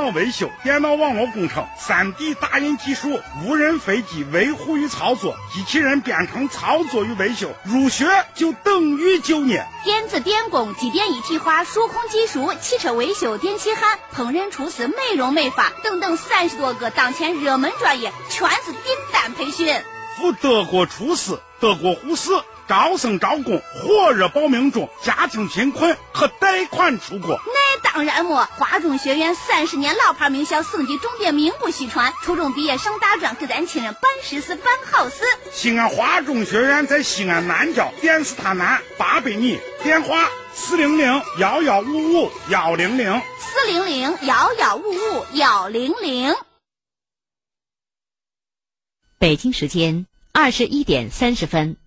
脑维修、电脑网络工程、三 D 打印技术、无人飞机维护与操作、机器人编程操作与维修，入学就等于就业。电子电工、机电一体化、数控技术、汽车维修、电气焊、烹饪厨师、美容美发等等三十多个当前热门专业，全是订单培训。赴德国厨师、德国护士。招生招工，火热报名中。家庭贫困可贷款出国。那当然么，华中学院三十年老牌名校，省级重点名不虚传。初中毕业上大专，给咱亲人办实事、办好事。西安华中学院在西安南郊电视塔南八百米，电话四零零幺幺五五幺零零四零零幺幺五五幺零零。北京时间二十一点三十分。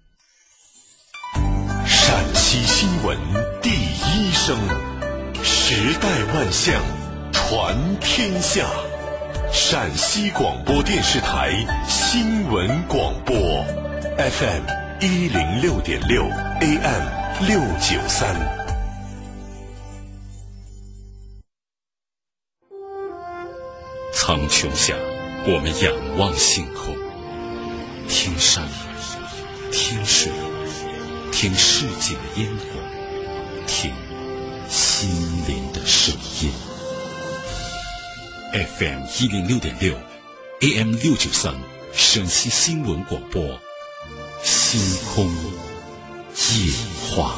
陕西新闻第一声，时代万象，传天下。陕西广播电视台新闻广播，FM 一零六点六，AM 六九三。苍穹下，我们仰望星空，听山，听水。听世界的烟火，听心灵的声音。FM 一零六点六，AM 六九三，陕西新闻广播，星空夜话。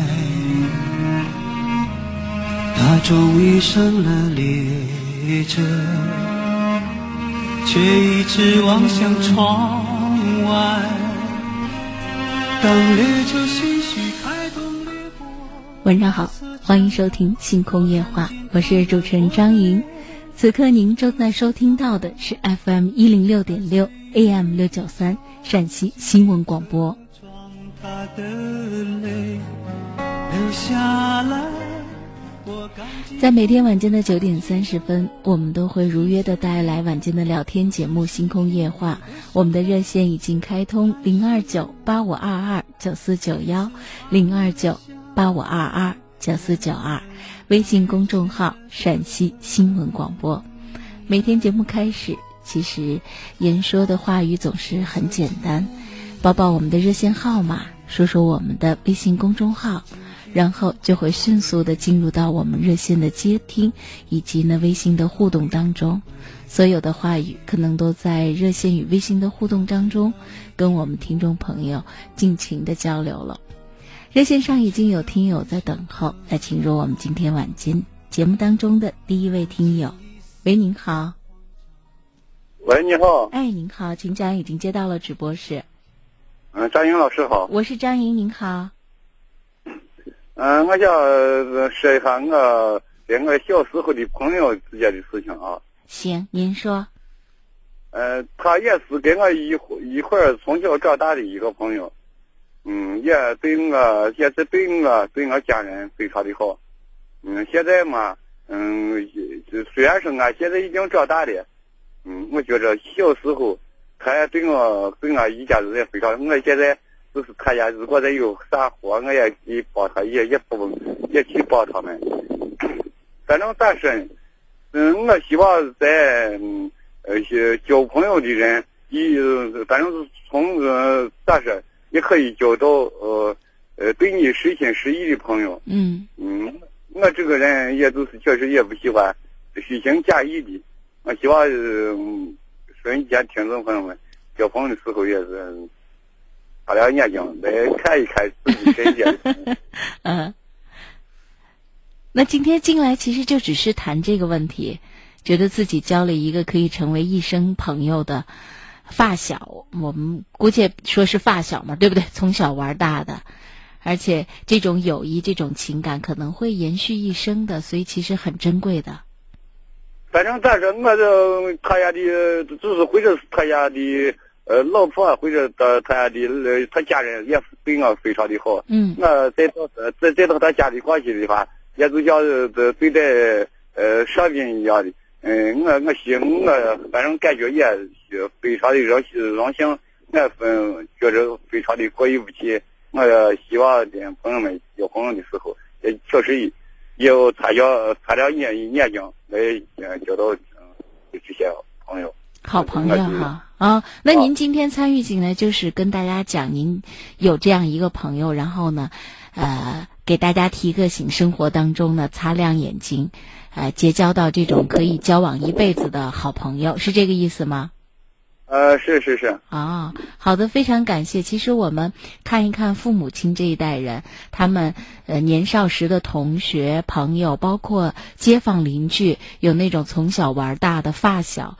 他终于上了列车，却一直望向窗外。当列车徐徐开动列波，晚上好，欢迎收听《星空夜话》，我是主持人张莹。此刻您正在收听到的是 FM 一零六点六 AM 六九三陕西新闻广播。他的泪流下来。在每天晚间的九点三十分，我们都会如约的带来晚间的聊天节目《星空夜话》。我们的热线已经开通零二九八五二二九四九幺零二九八五二二九四九二，微信公众号陕西新闻广播。每天节目开始，其实言说的话语总是很简单，报报我们的热线号码，说说我们的微信公众号。然后就会迅速的进入到我们热线的接听以及呢微信的互动当中，所有的话语可能都在热线与微信的互动当中，跟我们听众朋友尽情的交流了。热线上已经有听友在等候，来进入我们今天晚间节目当中的第一位听友。喂，您好。喂，你好。哎，您好，请讲，已经接到了直播室。嗯，张英老师好。我是张莹，您好。嗯，我想说一下我跟我小时候的朋友之间的事情啊。行，您说。呃，他也是跟我一一块儿从小长大的一个朋友，嗯，也对我也是对我对我家人非常的好。嗯，现在嘛，嗯，虽然说俺现在已经长大了，嗯，我觉着小时候他也对我对我一家子也非常，我现在。就是他家如果再有啥活，我也去帮他，也也不也去帮他们。反正咋说呢？嗯，我希望在呃交朋友的人，一反正是从呃咋说，也可以交到呃呃对你实心实意的朋友。嗯嗯，我这个人也就是确实也不喜欢虚情假意的。我希望呃收音机前听众朋友们交朋友的时候也是擦亮眼睛来看一看自己身。嗯。那今天进来其实就只是谈这个问题，觉得自己交了一个可以成为一生朋友的发小，我们姑且说是发小嘛，对不对？从小玩大的，而且这种友谊、这种情感可能会延续一生的，所以其实很珍贵的。反正但是，我这他家的，就是或者是他家的呃老婆，或者他他的呃他家人也对我非常的好。嗯我再到再再到他家里过去的话，也就像这对待呃上宾一样的。嗯，我我心我反正感觉也是非常的荣荣幸，我嗯觉着非常的过意不去。我也希望跟朋友们交朋友的时候，也确实有擦亮擦亮眼眼睛来嗯交到嗯这些朋友。好朋友哈啊，那您今天参与进来，就是跟大家讲您有这样一个朋友，然后呢，呃，给大家提个醒，生活当中呢擦亮眼睛，呃，结交到这种可以交往一辈子的好朋友，是这个意思吗？呃，是是是。啊，好的，非常感谢。其实我们看一看父母亲这一代人，他们呃年少时的同学、朋友，包括街坊邻居，有那种从小玩大的发小。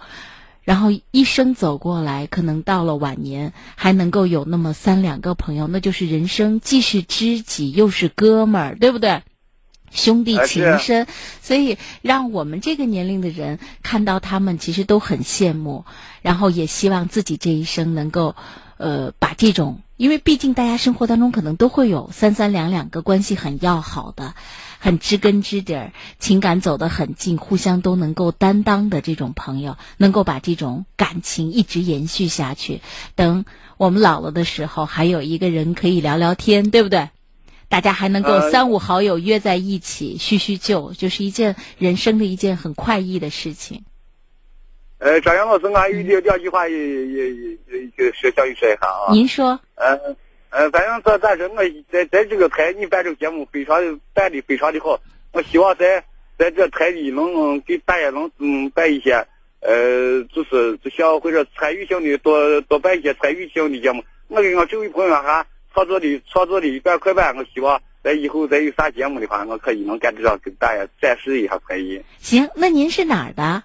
然后一生走过来，可能到了晚年还能够有那么三两个朋友，那就是人生既是知己又是哥们儿，对不对？兄弟情深，所以让我们这个年龄的人看到他们，其实都很羡慕，然后也希望自己这一生能够，呃，把这种，因为毕竟大家生活当中可能都会有三三两两个关系很要好的。很知根知底儿，情感走得很近，互相都能够担当的这种朋友，能够把这种感情一直延续下去。等我们老了的时候，还有一个人可以聊聊天，对不对？大家还能够三五好友约在一起叙叙旧，就是一件人生的一件很快意的事情。呃，张阳老师，俺有两两句话也也也也说想说一下啊。您说。呃。呃，反正咱咱说，我在在这个台，你办这个节目非常办的非常的好。我希望在在这台里能给大家能嗯办一些，呃，就是就像或者参与性的多多办一些参与性的节目。我跟我这位朋友哈创作的创作的一段快板，我希望在以后再有啥节目的话，我可以能干这上给大家展示一下可以。行，那您是哪儿的？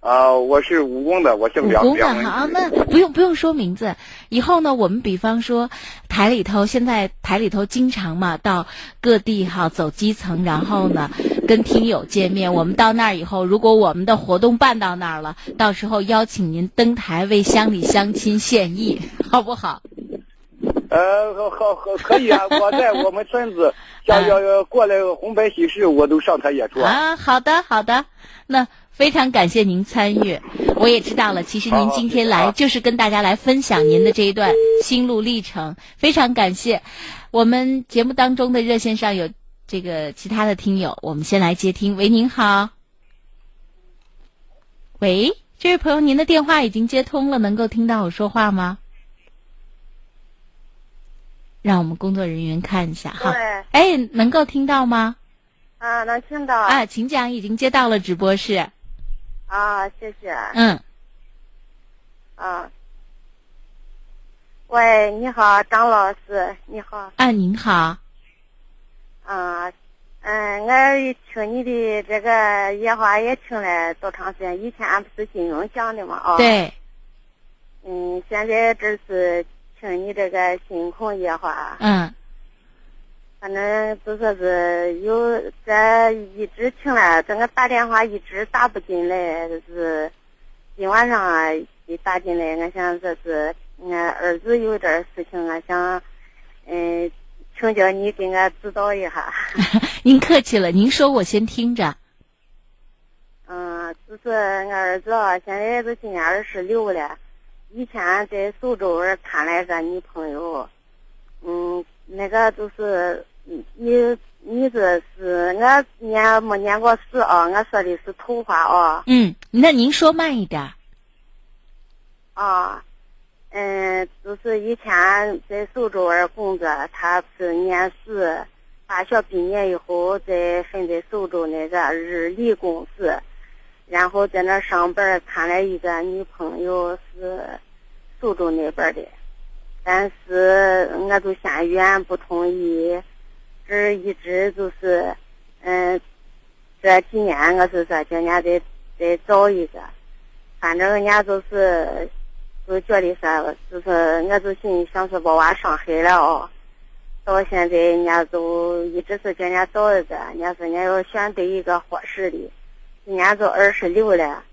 啊，我是武功的，我姓梁。武功的好，那不用不用说名字。以后呢，我们比方说台里头，现在台里头经常嘛到各地哈走基层，然后呢跟听友见面。我们到那儿以后，如果我们的活动办到那儿了，到时候邀请您登台为乡里乡亲献艺，好不好？呃，好好好，可以啊！我在我们村子，要要过来红白喜事，我都上台演出啊。好的，好的，那。非常感谢您参与，我也知道了。其实您今天来就是跟大家来分享您的这一段心路历程，非常感谢。我们节目当中的热线上有这个其他的听友，我们先来接听。喂，您好。喂，这位朋友，您的电话已经接通了，能够听到我说话吗？让我们工作人员看一下哈。哎，能够听到吗？啊，能听到。啊，请讲，已经接到了直播室。啊，谢谢。嗯。啊。喂，你好，张老师，你好。啊，您好。啊，嗯，我听你的这个夜话也听了多长时间？以前俺不是金融讲的嘛，啊。对。嗯，现在这是听你这个星空夜话。嗯。反正就说是有这一直听了，这个打电话一直打不进来，就是今晚上啊一打进来，我想这是俺儿子有点事情，我想嗯请教你给俺指导一下。您客气了，您说我先听着。嗯，就是俺儿子啊，现在都今年二十六了，以前在苏州谈了个女朋友，嗯，那个就是。你你这是俺念没念过书啊？俺说的是头话啊。嗯，那您说慢一点。啊，嗯，就是以前在苏州儿工作，他是念书，大学毕业以后在分在苏州那个日立公司，然后在那上班，谈了一个女朋友是苏州那边的，但是我就嫌远不同意，这一直就是，嗯，这几年我是说叫人家再再找一个，反正人家就是。就觉得说，就是我就心里想是把娃伤害了哦，到现在人家都一直是叫人家找一个，人家说人家要选对一个合适的，今年都二十六了，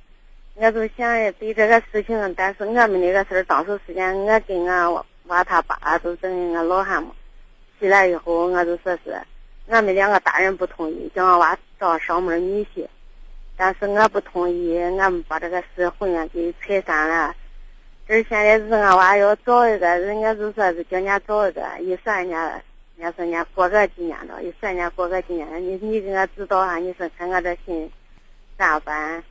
我就想对这个事情，但是我们那个事儿当时时间，我跟俺娃他爸都等于俺老汉嘛，起来以后，我就说是俺们两个大人不同意，叫俺娃找上门女婿，但是我不同意，俺们把这个事婚姻给拆散了。这现在是俺娃要找一个，人家就说是叫人家找一个，一说人家，人家说人家过个几年了，一说人家过个几年，你你给俺指导下，你说看俺这心咋办？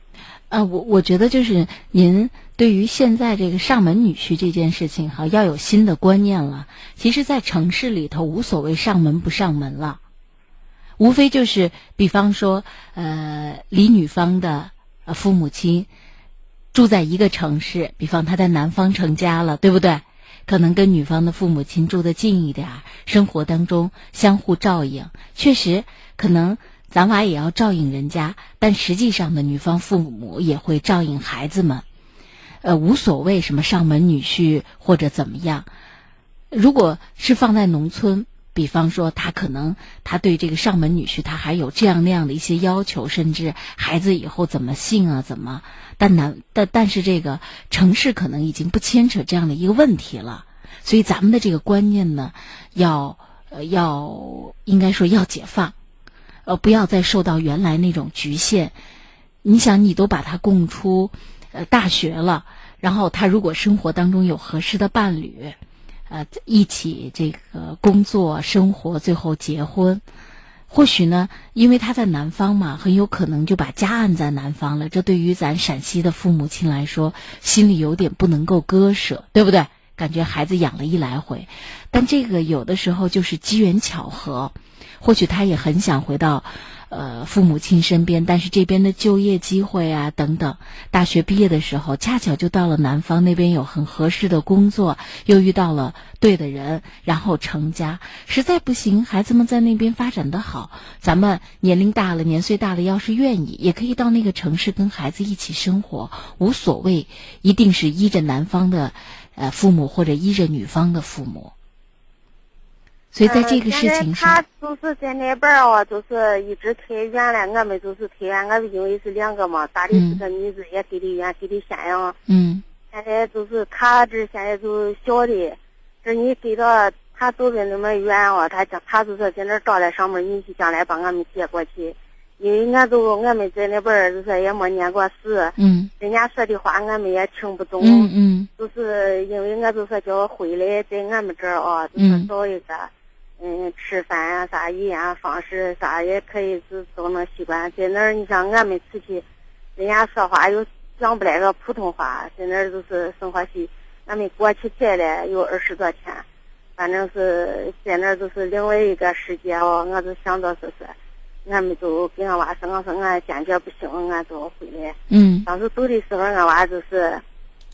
啊，我我觉得就是您对于现在这个上门女婿这件事情哈，要有新的观念了。其实，在城市里头无所谓上门不上门了，无非就是比方说，呃，离女方的父母亲。住在一个城市，比方他在南方成家了，对不对？可能跟女方的父母亲住的近一点，生活当中相互照应。确实，可能咱娃也要照应人家，但实际上呢，女方父母也会照应孩子们。呃，无所谓什么上门女婿或者怎么样。如果是放在农村。比方说，他可能他对这个上门女婿，他还有这样那样的一些要求，甚至孩子以后怎么姓啊，怎么？但男，但但是这个城市可能已经不牵扯这样的一个问题了。所以咱们的这个观念呢，要呃要应该说要解放，呃不要再受到原来那种局限。你想，你都把他供出呃大学了，然后他如果生活当中有合适的伴侣。呃，一起这个工作、生活，最后结婚，或许呢，因为他在南方嘛，很有可能就把家安在南方了。这对于咱陕西的父母亲来说，心里有点不能够割舍，对不对？感觉孩子养了一来回，但这个有的时候就是机缘巧合，或许他也很想回到。呃，父母亲身边，但是这边的就业机会啊等等，大学毕业的时候，恰巧就到了南方那边有很合适的工作，又遇到了对的人，然后成家。实在不行，孩子们在那边发展的好，咱们年龄大了，年岁大了，要是愿意，也可以到那个城市跟孩子一起生活，无所谓，一定是依着男方的呃父母或者依着女方的父母。所以在这个事情上，他就是在那边儿哦，就是一直太远了。我们就是太远，我们因为是两个嘛，大的是个女子，也给的远，给的咸阳。嗯。现在就是他这现在就小的，这你给到他走的那么远哦，他讲他就是在那找来上门女婿，将来把我们接过去。因为俺都俺们在那边儿就是也没念过书。嗯。人家说的话俺们也听不懂。嗯嗯。就是因为俺就说叫回来在俺们这儿啊，就是找一个。嗯，吃饭啊，啥语言方式啥也可以，是都能习惯。在那儿，你像俺们出去，人家说话又讲不来个普通话，在那儿就是生活费，俺们过去摘了有二十多天，反正是在那儿就是另外一个世界哦。我就想着说是，俺们就跟俺娃说，我说俺坚决不行，俺就回来。嗯。当时走的时候，俺娃就是，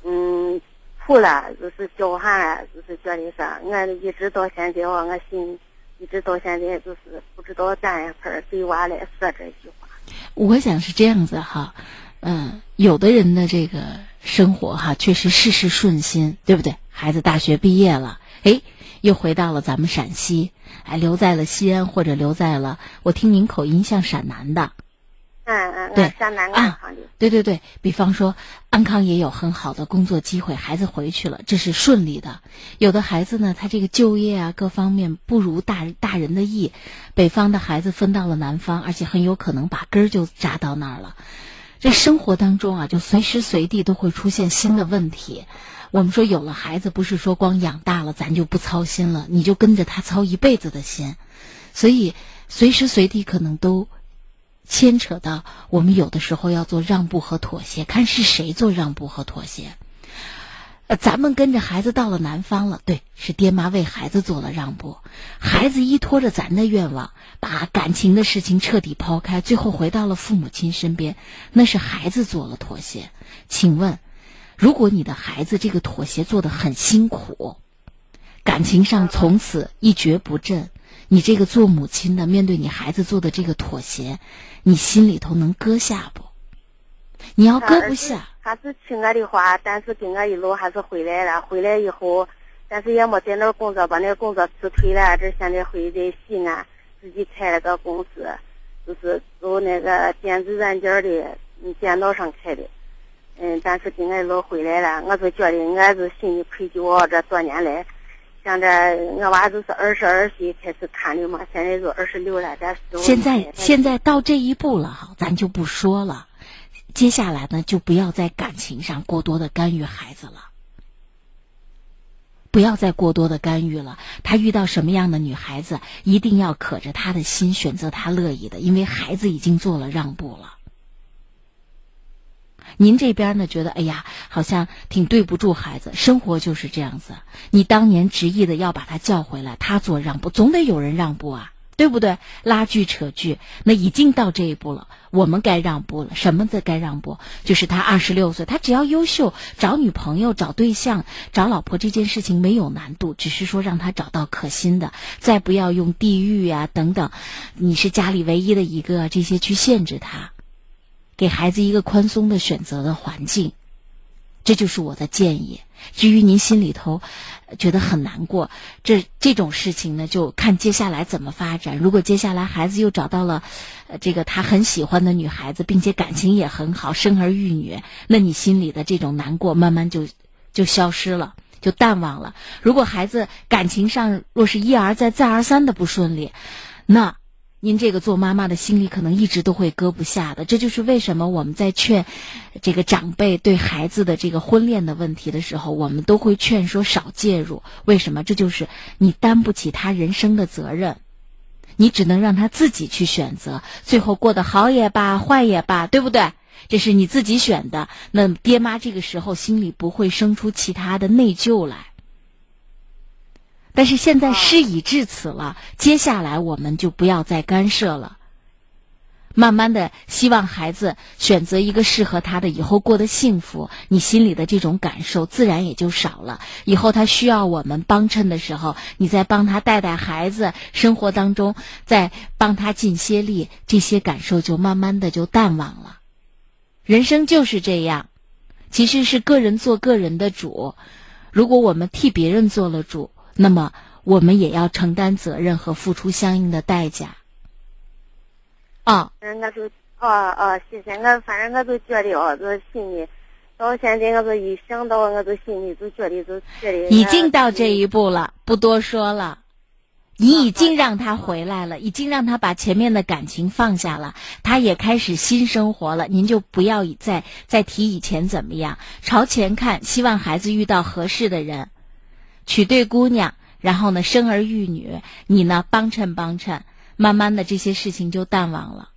嗯。哭了，就是叫喊了，就是觉得说，俺一直到现在哦，俺心一直到现在就是不知道站一块对娃来说这句话。我想是这样子哈，嗯，有的人的这个生活哈，确实事事顺心，对不对？孩子大学毕业了，哎，又回到了咱们陕西，哎，留在了西安或者留在了，我听您口音像陕南的。嗯嗯，对，安康的。对对对，比方说安康也有很好的工作机会，孩子回去了，这是顺利的。有的孩子呢，他这个就业啊各方面不如大大人的意，北方的孩子分到了南方，而且很有可能把根儿就扎到那儿了。这生活当中啊，就随时随地都会出现新的问题。我们说有了孩子，不是说光养大了咱就不操心了，你就跟着他操一辈子的心。所以随时随地可能都牵扯到我们有的时候要做让步和妥协，看是谁做让步和妥协。呃，咱们跟着孩子到了南方了，对，是爹妈为孩子做了让步。孩子依托着咱的愿望，把感情的事情彻底抛开，最后回到了父母亲身边，那是孩子做了妥协。请问，如果你的孩子这个妥协做得很辛苦，感情上从此一蹶不振，你这个做母亲的面对你孩子做的这个妥协，你心里头能搁下不？你要搁不下。他是听我的话，但是跟我一路还是回来了。回来以后，但是也没在那工作，把那个工作辞退了。这现在回在西安，自己开了个公司，就是做那个电子软件的，嗯，电脑上开的。嗯，但是跟我一路回来了，我就觉得我是心里愧疚。这多年来，像这我娃都是二十二岁开始谈的嘛，现在都二十六了，咱现在现在到这一步了哈，咱就不说了。接下来呢，就不要在感情上过多的干预孩子了，不要再过多的干预了。他遇到什么样的女孩子，一定要可着他的心选择他乐意的，因为孩子已经做了让步了。您这边呢，觉得哎呀，好像挺对不住孩子。生活就是这样子，你当年执意的要把他叫回来，他做让步，总得有人让步啊。对不对？拉锯扯锯，那已经到这一步了。我们该让步了。什么的该让步？就是他二十六岁，他只要优秀，找女朋友、找对象、找老婆这件事情没有难度，只是说让他找到可心的，再不要用地域呀等等，你是家里唯一的一个这些去限制他，给孩子一个宽松的选择的环境。这就是我的建议。至于您心里头觉得很难过，这这种事情呢，就看接下来怎么发展。如果接下来孩子又找到了这个他很喜欢的女孩子，并且感情也很好，生儿育女，那你心里的这种难过慢慢就就消失了，就淡忘了。如果孩子感情上若是一而再、再而三的不顺利，那。您这个做妈妈的心里可能一直都会搁不下的，这就是为什么我们在劝这个长辈对孩子的这个婚恋的问题的时候，我们都会劝说少介入。为什么？这就是你担不起他人生的责任，你只能让他自己去选择，最后过得好也罢，坏也罢，对不对？这是你自己选的，那爹妈这个时候心里不会生出其他的内疚来。但是现在事已至此了，接下来我们就不要再干涉了。慢慢的，希望孩子选择一个适合他的，以后过得幸福，你心里的这种感受自然也就少了。以后他需要我们帮衬的时候，你再帮他带带孩子，生活当中再帮他尽些力，这些感受就慢慢的就淡忘了。人生就是这样，其实是个人做个人的主。如果我们替别人做了主。那么，我们也要承担责任和付出相应的代价。啊，嗯，我就，哦哦，谢谢我，反正我就觉得哦，这心里，到现在我都一想到，我就心里就觉得就觉得。已经到这一步了，不多说了。你已经让他回来了，已经让他把前面的感情放下了，他也开始新生活了。您就不要再再提以前怎么样，朝前看，希望孩子遇到合适的人。娶对姑娘，然后呢，生儿育女，你呢帮衬帮衬，慢慢的这些事情就淡忘了。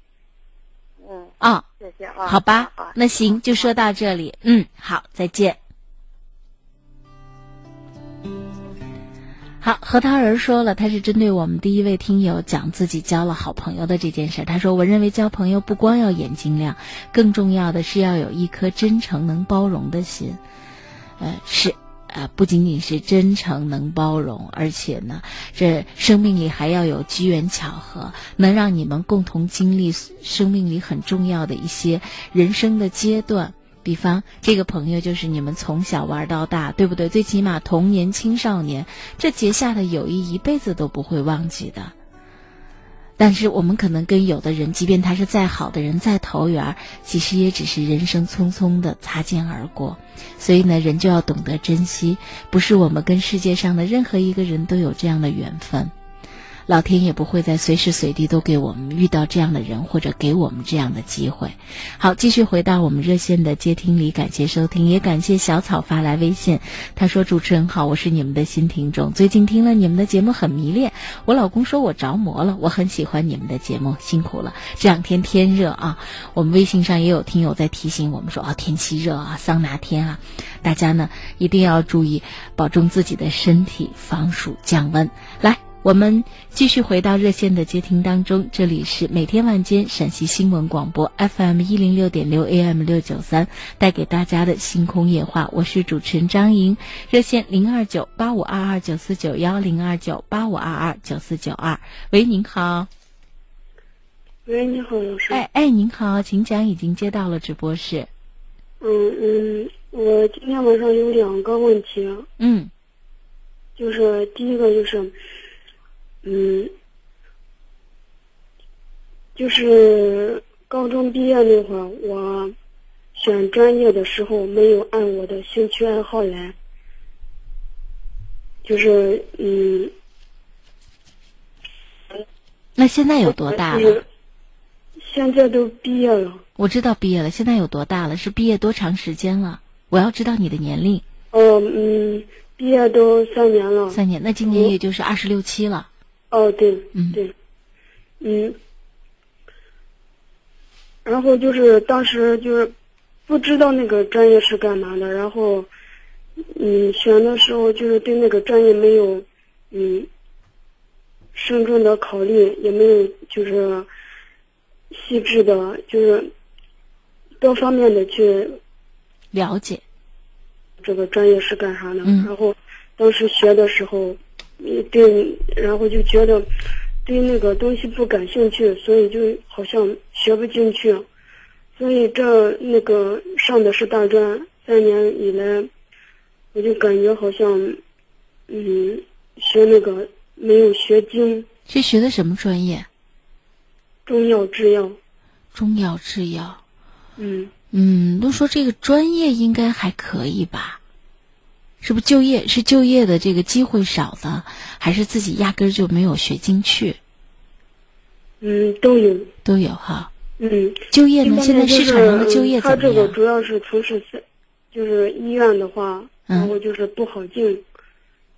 嗯啊，谢谢啊，好吧，那行就说到这里，嗯，好，再见。好，核桃仁说了，他是针对我们第一位听友讲自己交了好朋友的这件事。他说：“我认为交朋友不光要眼睛亮，更重要的是要有一颗真诚、能包容的心。”呃，是。啊，不仅仅是真诚能包容，而且呢，这生命里还要有机缘巧合，能让你们共同经历生命里很重要的一些人生的阶段。比方，这个朋友就是你们从小玩到大，对不对？最起码童年、青少年这结下的友谊，一辈子都不会忘记的。但是我们可能跟有的人，即便他是再好的人，再投缘，其实也只是人生匆匆的擦肩而过。所以呢，人就要懂得珍惜，不是我们跟世界上的任何一个人都有这样的缘分。老天也不会在随时随地都给我们遇到这样的人，或者给我们这样的机会。好，继续回到我们热线的接听里，感谢收听，也感谢小草发来微信，他说：“主持人好，我是你们的新听众，最近听了你们的节目很迷恋，我老公说我着魔了，我很喜欢你们的节目，辛苦了。这两天天热啊，我们微信上也有听友在提醒我们说啊，天气热啊，桑拿天啊，大家呢一定要注意保重自己的身体，防暑降温。来。”我们继续回到热线的接听当中，这里是每天晚间陕西新闻广播 FM 一零六点六 AM 六九三带给大家的星空夜话，我是主持人张莹，热线零二九八五二二九四九幺零二九八五二二九四九二，喂，您好。喂，你好，老师。哎哎，您好，请讲，已经接到了直播室。嗯嗯，我今天晚上有两个问题。嗯。就是第一个就是。嗯，就是高中毕业那会儿，我选专业的时候没有按我的兴趣爱好来，就是嗯。那现在有多大了？现在都毕业了。我知道毕业了，现在有多大了？是毕业多长时间了？我要知道你的年龄。哦，嗯，毕业都三年了。三年，那今年也就是二十六七了。哦，对，嗯，对，嗯，然后就是当时就是不知道那个专业是干嘛的，然后嗯，选的时候就是对那个专业没有嗯慎重的考虑，也没有就是细致的，就是多方面的去了解。这个专业是干啥的，然后当时学的时候。对，然后就觉得对那个东西不感兴趣，所以就好像学不进去，所以这那个上的是大专，三年以来，我就感觉好像，嗯，学那个没有学精。是学的什么专业？中药制药。中药制药。嗯。嗯，都说这个专业应该还可以吧。是不是就业是就业的这个机会少呢，还是自己压根儿就没有学进去？嗯，都有都有哈。嗯，就业呢？现在市场上的就业怎么样？他这个主要是从事是，就是医院的话，然后就是不好进，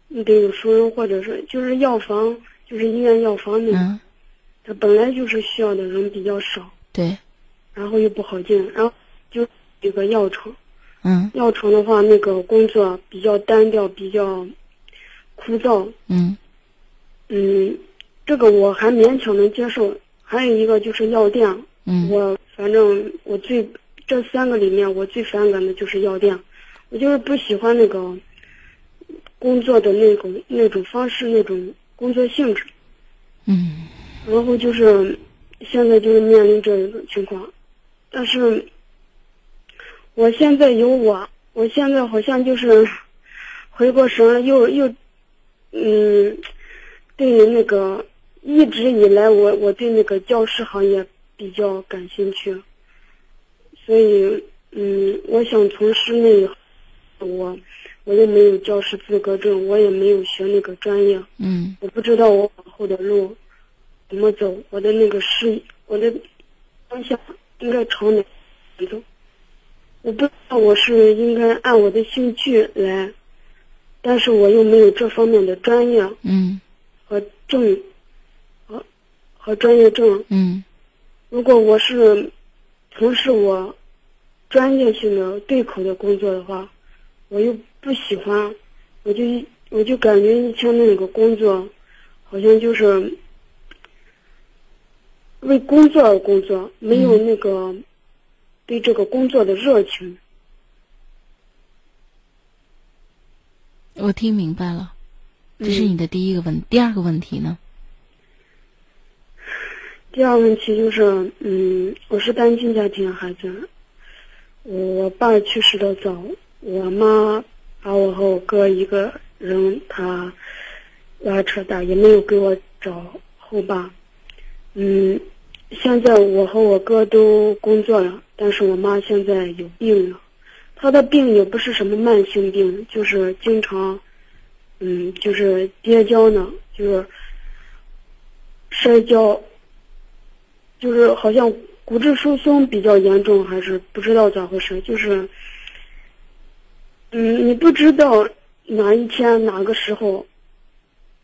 你得有熟人，或者是就是药房，就是医院药房那个，他本来就是需要的人比较少。对。然后又不好进，然后就有个药厂。嗯，药厂的话，那个工作比较单调，比较枯燥。嗯，嗯，这个我还勉强能接受。还有一个就是药店，嗯，我反正我最这三个里面，我最反感的就是药店。我就是不喜欢那个工作的那种那种方式，那种工作性质。嗯，然后就是现在就是面临这种情况，但是。我现在有我，我现在好像就是回过神了，又又，嗯，对那个一直以来我我对那个教师行业比较感兴趣，所以嗯，我想从事那，我我又没有教师资格证，我也没有学那个专业，嗯，我不知道我往后的路怎么走，我的那个事，我的方向应该朝哪走。我不知道我是应该按我的兴趣来，但是我又没有这方面的专业，嗯，和证，和和专业证，嗯，如果我是从事我专业性的对口的工作的话，我又不喜欢，我就我就感觉以前那个工作，好像就是为工作而工作，没有那个。对这个工作的热情，我听明白了，这是你的第一个问。第二个问题呢？第二个问题就是，嗯，我是单亲家庭孩子，我爸去世的早，我妈把我和我哥一个人他拉扯大，也没有给我找后爸，嗯。现在我和我哥都工作了，但是我妈现在有病了。她的病也不是什么慢性病，就是经常，嗯，就是跌跤呢，就是摔跤，就是好像骨质疏松比较严重，还是不知道咋回事，就是，嗯，你不知道哪一天哪个时候，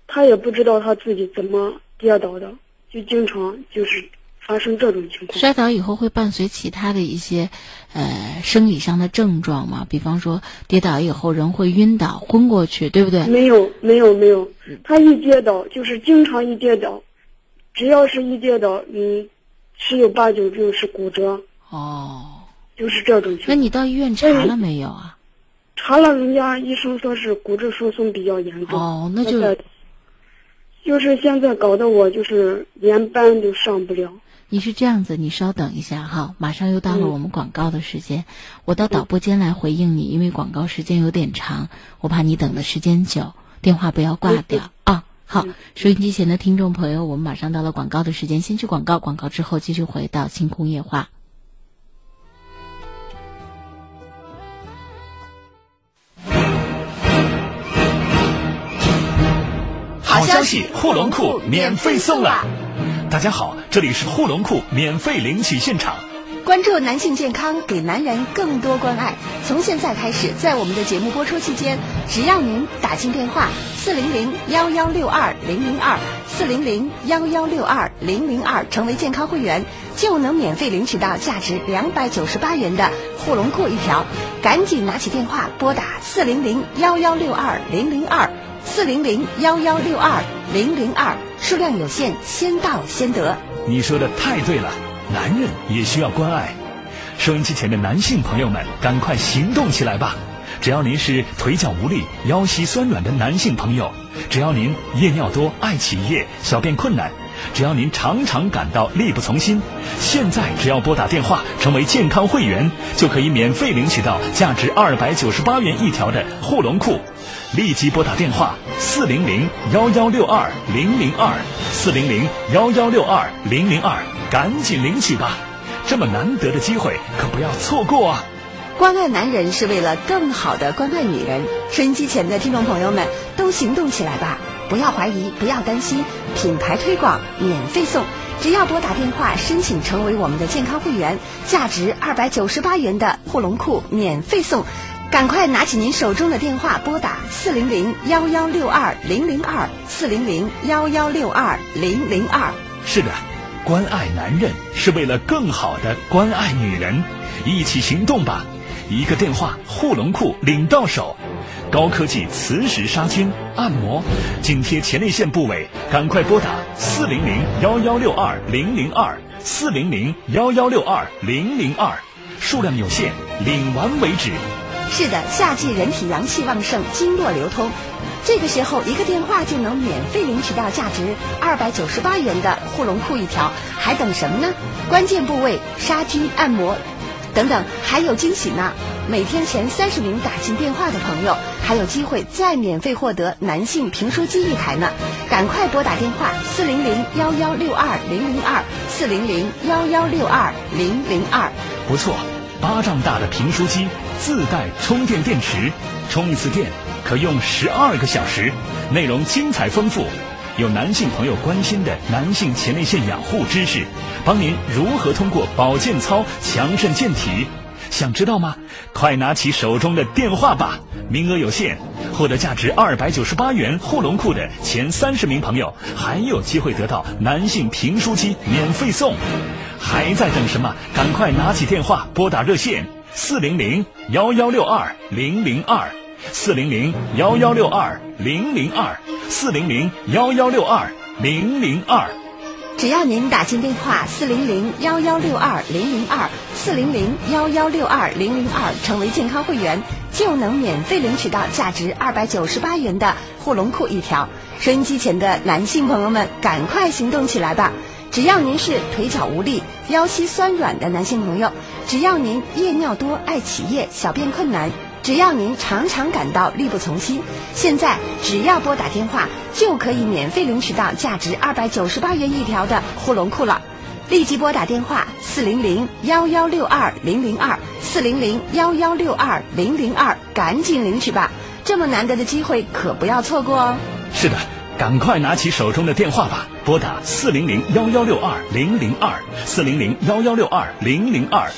他也不知道他自己怎么跌倒的，就经常就是发生这种情况。摔倒以后会伴随其他的一些呃生理上的症状吗？比方说跌倒以后人会晕倒、昏过去，对不对？没有，没有，没有。他一跌倒就是经常一跌倒，只要是一跌倒，嗯，十有八九就是骨折，哦，就是这种情况。那你到医院查了没有啊？查了，人家医生说是骨质疏松比较严重。哦，那就在就是现在搞得我就是连班都上不了。你是这样子，你稍等一下哈，马上又到了我们广告的时间，我到导播间来回应你，因为广告时间有点长，我怕你等的时间久，电话不要挂掉啊。好，收音机前的听众朋友，我们马上到了广告的时间，先去广告，广告之后继续回到星空夜话。好消息，护龙裤免费送了！大家好，这里是护龙库免费领取现场。关注男性健康，给男人更多关爱。从现在开始，在我们的节目播出期间，只要您打进电话四零零幺幺六二零零二四零零幺幺六二零零二，成为健康会员，就能免费领取到价值两百九十八元的护龙裤一条。赶紧拿起电话拨打四零零幺幺六二零零二四零零幺幺六二零零二，数量有限，先到先得。你说的太对了。男人也需要关爱，收音机前的男性朋友们，赶快行动起来吧！只要您是腿脚无力、腰膝酸软的男性朋友，只要您夜尿多、爱起夜、小便困难，只要您常常感到力不从心，现在只要拨打电话成为健康会员，就可以免费领取到价值二百九十八元一条的护龙裤。立即拨打电话四零零幺幺六二零零二四零零幺幺六二零零二。赶紧领取吧！这么难得的机会，可不要错过啊！关爱男人是为了更好的关爱女人。收音机前的听众朋友们，都行动起来吧！不要怀疑，不要担心，品牌推广免费送，只要拨打电话申请成为我们的健康会员，价值二百九十八元的护龙裤免费送。赶快拿起您手中的电话，拨打四零零幺幺六二零零二四零零幺幺六二零零二。是的。关爱男人是为了更好的关爱女人，一起行动吧！一个电话，护龙裤领到手，高科技磁石杀菌按摩，紧贴前列腺部位，赶快拨打四零零幺幺六二零零二四零零幺幺六二零零二，数量有限，领完为止。是的，夏季人体阳气旺盛，经络流通。这个时候，一个电话就能免费领取到价值二百九十八元的护龙裤一条，还等什么呢？关键部位杀菌按摩，等等，还有惊喜呢！每天前三十名打进电话的朋友，还有机会再免费获得男性评书机一台呢！赶快拨打电话四零零幺幺六二零零二四零零幺幺六二零零二。不错，巴掌大的评书机，自带充电电池，充一次电。可用十二个小时，内容精彩丰富，有男性朋友关心的男性前列腺养护知识，帮您如何通过保健操强肾健体，想知道吗？快拿起手中的电话吧，名额有限，获得价值二百九十八元护龙裤的前三十名朋友还有机会得到男性评书机免费送，还在等什么？赶快拿起电话拨打热线四零零幺幺六二零零二。四零零幺幺六二零零二，四零零幺幺六二零零二。只要您打进电话四零零幺幺六二零零二，四零零幺幺六二零零二，成为健康会员，就能免费领取到价值二百九十八元的护龙裤一条。收音机前的男性朋友们，赶快行动起来吧！只要您是腿脚无力、腰膝酸软的男性朋友，只要您夜尿多、爱起夜、小便困难。只要您常常感到力不从心，现在只要拨打电话就可以免费领取到价值二百九十八元一条的护龙裤了。立即拨打电话四零零幺幺六二零零二四零零幺幺六二零零二，赶紧领取吧！这么难得的机会可不要错过哦。是的，赶快拿起手中的电话吧，拨打四零零幺幺六二零零二四零零幺幺六二零零二。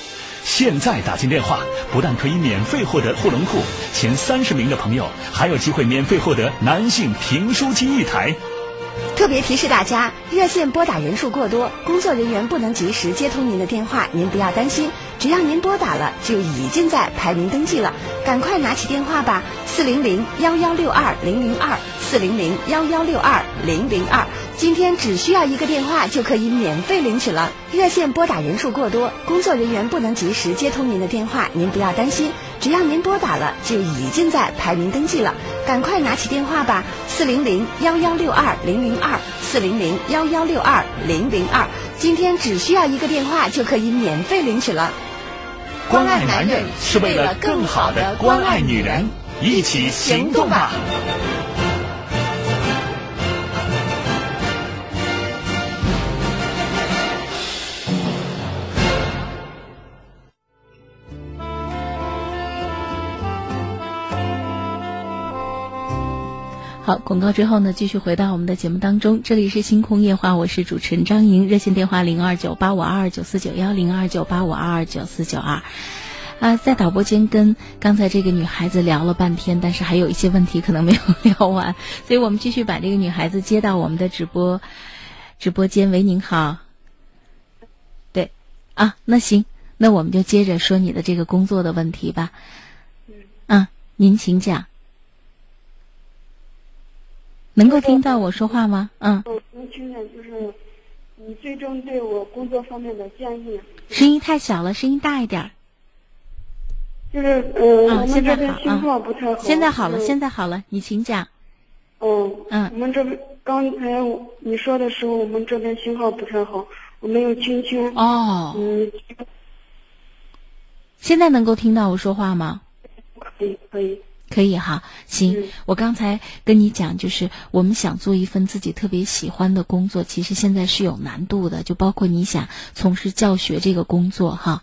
现在打进电话，不但可以免费获得护龙库，前三十名的朋友还有机会免费获得男性评书机一台。特别提示大家，热线拨打人数过多，工作人员不能及时接通您的电话，您不要担心，只要您拨打了，就已经在排名登记了，赶快拿起电话吧，四零零幺幺六二零零二，四零零幺幺六二零零二，今天只需要一个电话就可以免费领取了。热线拨打人数过多，工作人员不能及时接通您的电话，您不要担心，只要您拨打了，就已经在排名登记了，赶快拿起电话吧，四零零幺幺六二零零二，四零零幺幺六二零零二，今天只需要一个电话就可以免费领取了。关爱男人是为了更好的关爱女人，一起行动吧！好，广告之后呢，继续回到我们的节目当中。这里是星空夜话，我是主持人张莹，热线电话零二九八五二二九四九幺零二九八五二二九四九二。啊，在导播间跟刚才这个女孩子聊了半天，但是还有一些问题可能没有聊完，所以我们继续把这个女孩子接到我们的直播直播间。喂，您好。对，啊，那行，那我们就接着说你的这个工作的问题吧。嗯。啊，您请讲。能够听到我说话吗？嗯。嗯，能听见，就是你最终对我工作方面的建议。声音太小了，声音大一点。就是嗯，啊，我们这边信号不太好。现在好了，现在好了，你请讲。嗯。嗯。我们这边刚才你说的时候，我们这边信号不太好，我没有听清。哦。嗯。现在能够听到我说话吗？可以，可以。可以哈，行。我刚才跟你讲，就是我们想做一份自己特别喜欢的工作，其实现在是有难度的。就包括你想从事教学这个工作哈，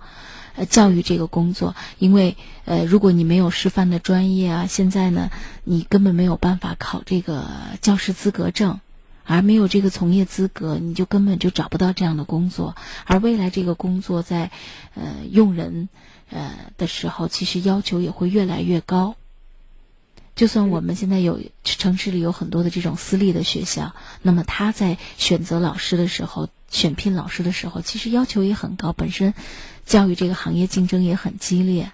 呃，教育这个工作，因为呃，如果你没有师范的专业啊，现在呢，你根本没有办法考这个教师资格证，而没有这个从业资格，你就根本就找不到这样的工作。而未来这个工作在呃用人呃的时候，其实要求也会越来越高。就算我们现在有城市里有很多的这种私立的学校，那么他在选择老师的时候、选聘老师的时候，其实要求也很高。本身教育这个行业竞争也很激烈，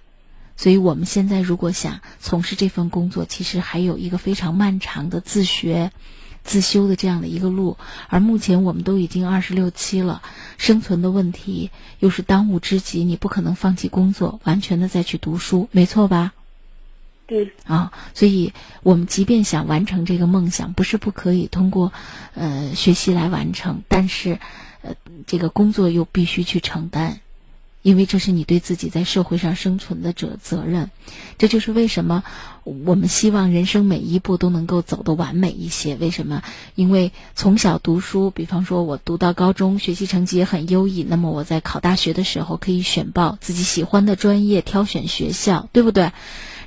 所以我们现在如果想从事这份工作，其实还有一个非常漫长的自学、自修的这样的一个路。而目前我们都已经二十六七了，生存的问题又是当务之急，你不可能放弃工作，完全的再去读书，没错吧？对啊，所以我们即便想完成这个梦想，不是不可以通过呃学习来完成，但是呃这个工作又必须去承担，因为这是你对自己在社会上生存的责责任。这就是为什么我们希望人生每一步都能够走得完美一些。为什么？因为从小读书，比方说我读到高中，学习成绩也很优异，那么我在考大学的时候可以选报自己喜欢的专业，挑选学校，对不对？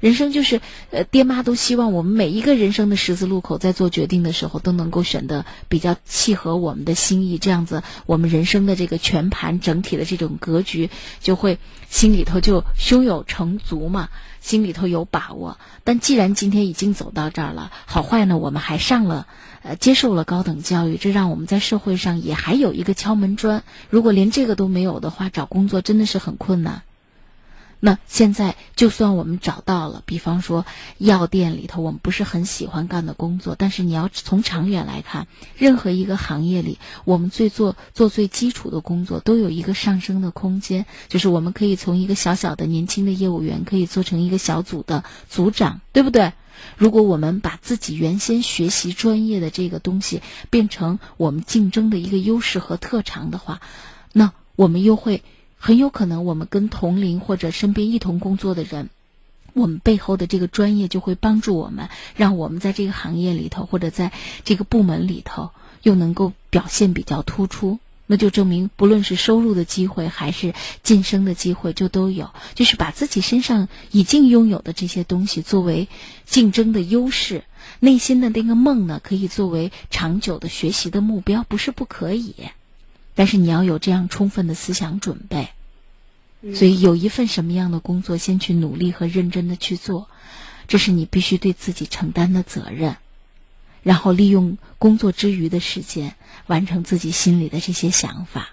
人生就是，呃，爹妈都希望我们每一个人生的十字路口，在做决定的时候，都能够选的比较契合我们的心意，这样子，我们人生的这个全盘整体的这种格局，就会心里头就胸有成竹嘛，心里头有把握。但既然今天已经走到这儿了，好坏呢，我们还上了，呃，接受了高等教育，这让我们在社会上也还有一个敲门砖。如果连这个都没有的话，找工作真的是很困难。那现在，就算我们找到了，比方说药店里头我们不是很喜欢干的工作，但是你要从长远来看，任何一个行业里，我们最做做最基础的工作，都有一个上升的空间，就是我们可以从一个小小的年轻的业务员，可以做成一个小组的组长，对不对？如果我们把自己原先学习专业的这个东西变成我们竞争的一个优势和特长的话，那我们又会。很有可能，我们跟同龄或者身边一同工作的人，我们背后的这个专业就会帮助我们，让我们在这个行业里头或者在这个部门里头又能够表现比较突出。那就证明不论是收入的机会还是晋升的机会，就都有。就是把自己身上已经拥有的这些东西作为竞争的优势，内心的那个梦呢，可以作为长久的学习的目标，不是不可以。但是你要有这样充分的思想准备。所以有一份什么样的工作，先去努力和认真的去做，这是你必须对自己承担的责任。然后利用工作之余的时间，完成自己心里的这些想法。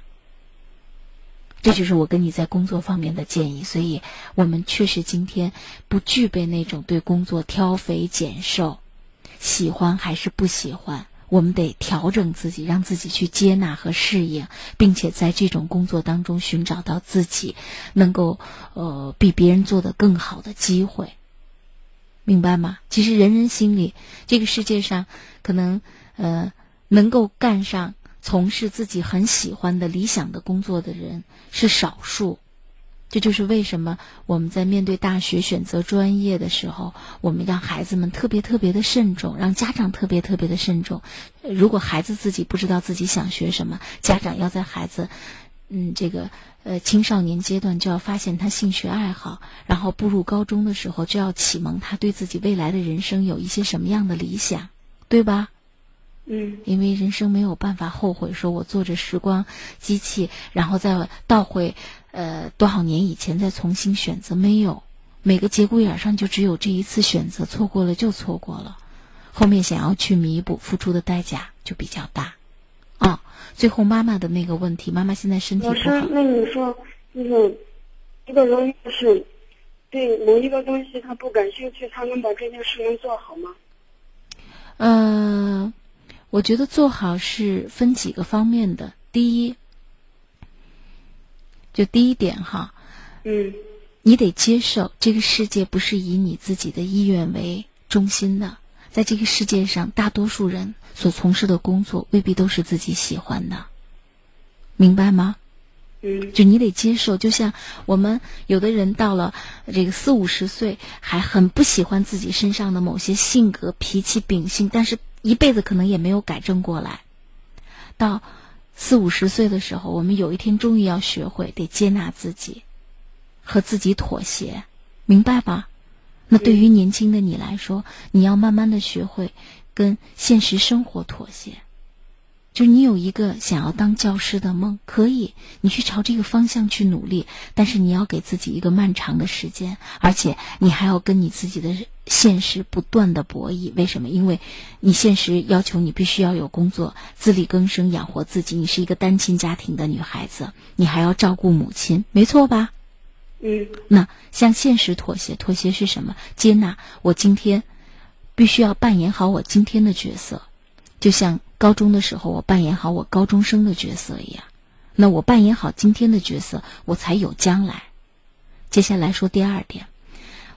这就是我跟你在工作方面的建议。所以我们确实今天不具备那种对工作挑肥拣瘦，喜欢还是不喜欢。我们得调整自己，让自己去接纳和适应，并且在这种工作当中寻找到自己能够呃比别人做的更好的机会，明白吗？其实人人心里，这个世界上可能呃能够干上从事自己很喜欢的理想的工作的人是少数。这就是为什么我们在面对大学选择专业的时候，我们让孩子们特别特别的慎重，让家长特别特别的慎重。如果孩子自己不知道自己想学什么，家长要在孩子，嗯，这个呃青少年阶段就要发现他兴趣爱好，然后步入高中的时候就要启蒙他对自己未来的人生有一些什么样的理想，对吧？嗯，因为人生没有办法后悔，说我坐着时光机器，然后再倒回。呃，多少年以前再重新选择没有？每个节骨眼上就只有这一次选择，错过了就错过了，后面想要去弥补，付出的代价就比较大。啊，最后妈妈的那个问题，妈妈现在身体不好。老师，那你说，就是一个人是对某一个东西他不感兴趣，他能把这件事能做好吗？嗯，我觉得做好是分几个方面的。第一。就第一点哈，嗯，你得接受这个世界不是以你自己的意愿为中心的，在这个世界上，大多数人所从事的工作未必都是自己喜欢的，明白吗？嗯，就你得接受，就像我们有的人到了这个四五十岁，还很不喜欢自己身上的某些性格、脾气、秉性，但是一辈子可能也没有改正过来，到。四五十岁的时候，我们有一天终于要学会得接纳自己，和自己妥协，明白吧？那对于年轻的你来说，你要慢慢的学会跟现实生活妥协。就是你有一个想要当教师的梦，可以，你去朝这个方向去努力，但是你要给自己一个漫长的时间，而且你还要跟你自己的现实不断的博弈。为什么？因为你现实要求你必须要有工作，自力更生，养活自己。你是一个单亲家庭的女孩子，你还要照顾母亲，没错吧？嗯。那向现实妥协，妥协是什么？接纳我今天必须要扮演好我今天的角色，就像。高中的时候，我扮演好我高中生的角色一样，那我扮演好今天的角色，我才有将来。接下来说第二点，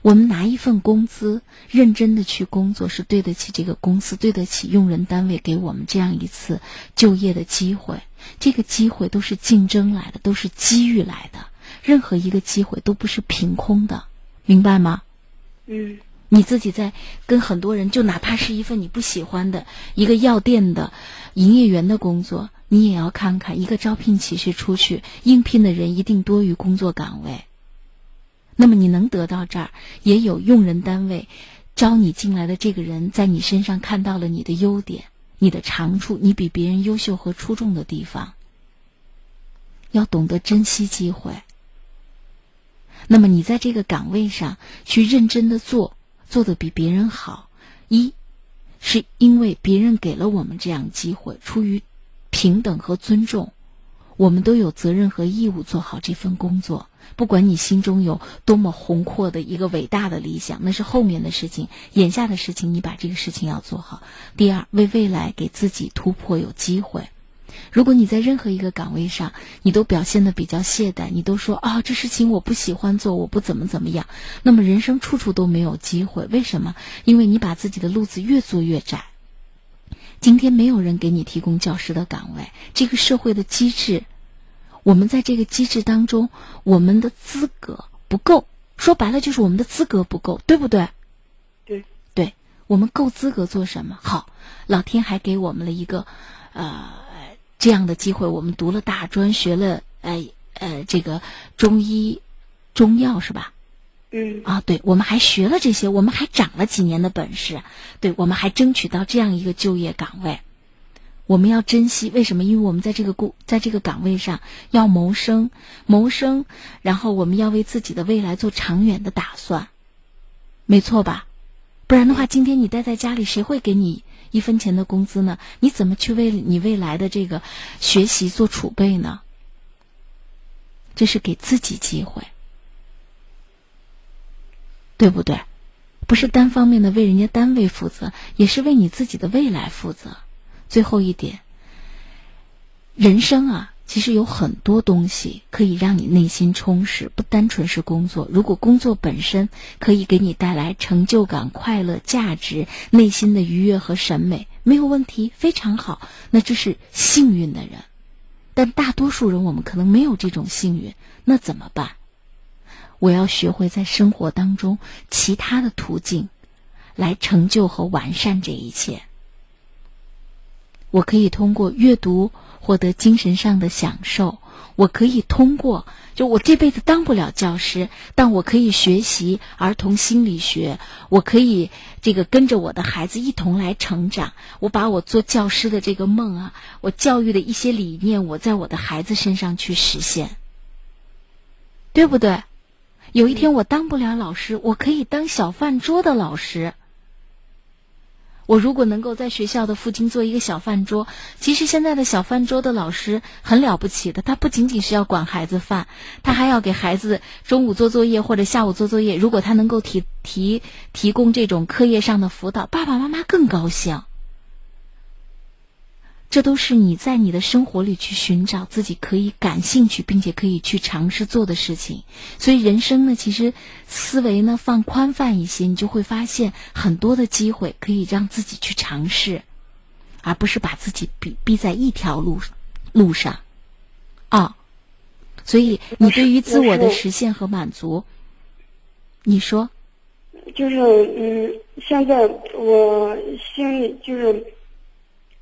我们拿一份工资，认真的去工作，是对得起这个公司，对得起用人单位给我们这样一次就业的机会。这个机会都是竞争来的，都是机遇来的，任何一个机会都不是凭空的，明白吗？嗯。你自己在跟很多人，就哪怕是一份你不喜欢的一个药店的营业员的工作，你也要看看一个招聘启事出去，应聘的人一定多于工作岗位。那么你能得到这儿，也有用人单位招你进来的这个人在你身上看到了你的优点、你的长处、你比别人优秀和出众的地方。要懂得珍惜机会。那么你在这个岗位上去认真的做。做的比别人好，一是因为别人给了我们这样机会，出于平等和尊重，我们都有责任和义务做好这份工作。不管你心中有多么宏阔的一个伟大的理想，那是后面的事情，眼下的事情你把这个事情要做好。第二，为未来给自己突破有机会。如果你在任何一个岗位上，你都表现的比较懈怠，你都说啊，这事情我不喜欢做，我不怎么怎么样，那么人生处处都没有机会。为什么？因为你把自己的路子越做越窄。今天没有人给你提供教师的岗位，这个社会的机制，我们在这个机制当中，我们的资格不够。说白了就是我们的资格不够，对不对？对，对我们够资格做什么？好，老天还给我们了一个，呃。这样的机会，我们读了大专，学了呃呃这个中医、中药是吧？嗯啊，对，我们还学了这些，我们还长了几年的本事，对，我们还争取到这样一个就业岗位，我们要珍惜。为什么？因为我们在这个工，在这个岗位上要谋生，谋生，然后我们要为自己的未来做长远的打算，没错吧？不然的话，今天你待在家里，谁会给你一分钱的工资呢？你怎么去为你未来的这个学习做储备呢？这是给自己机会，对不对？不是单方面的为人家单位负责，也是为你自己的未来负责。最后一点，人生啊，其实有很多东西可以让你内心充实，不单纯是工作。如果工作本身可以给你带来成就感、快乐、价值、内心的愉悦和审美，没有问题，非常好。那这是幸运的人。但大多数人，我们可能没有这种幸运，那怎么办？我要学会在生活当中其他的途径，来成就和完善这一切。我可以通过阅读获得精神上的享受，我可以通过就我这辈子当不了教师，但我可以学习儿童心理学，我可以这个跟着我的孩子一同来成长。我把我做教师的这个梦啊，我教育的一些理念，我在我的孩子身上去实现，对不对？有一天我当不了老师，我可以当小饭桌的老师。我如果能够在学校的附近做一个小饭桌，其实现在的小饭桌的老师很了不起的，他不仅仅是要管孩子饭，他还要给孩子中午做作业或者下午做作业。如果他能够提提提供这种课业上的辅导，爸爸妈妈更高兴。这都是你在你的生活里去寻找自己可以感兴趣并且可以去尝试做的事情。所以人生呢，其实思维呢放宽泛一些，你就会发现很多的机会可以让自己去尝试，而不是把自己逼逼在一条路路上。啊，所以你对于自我的实现和满足，你说，就是嗯，现在我心里就是。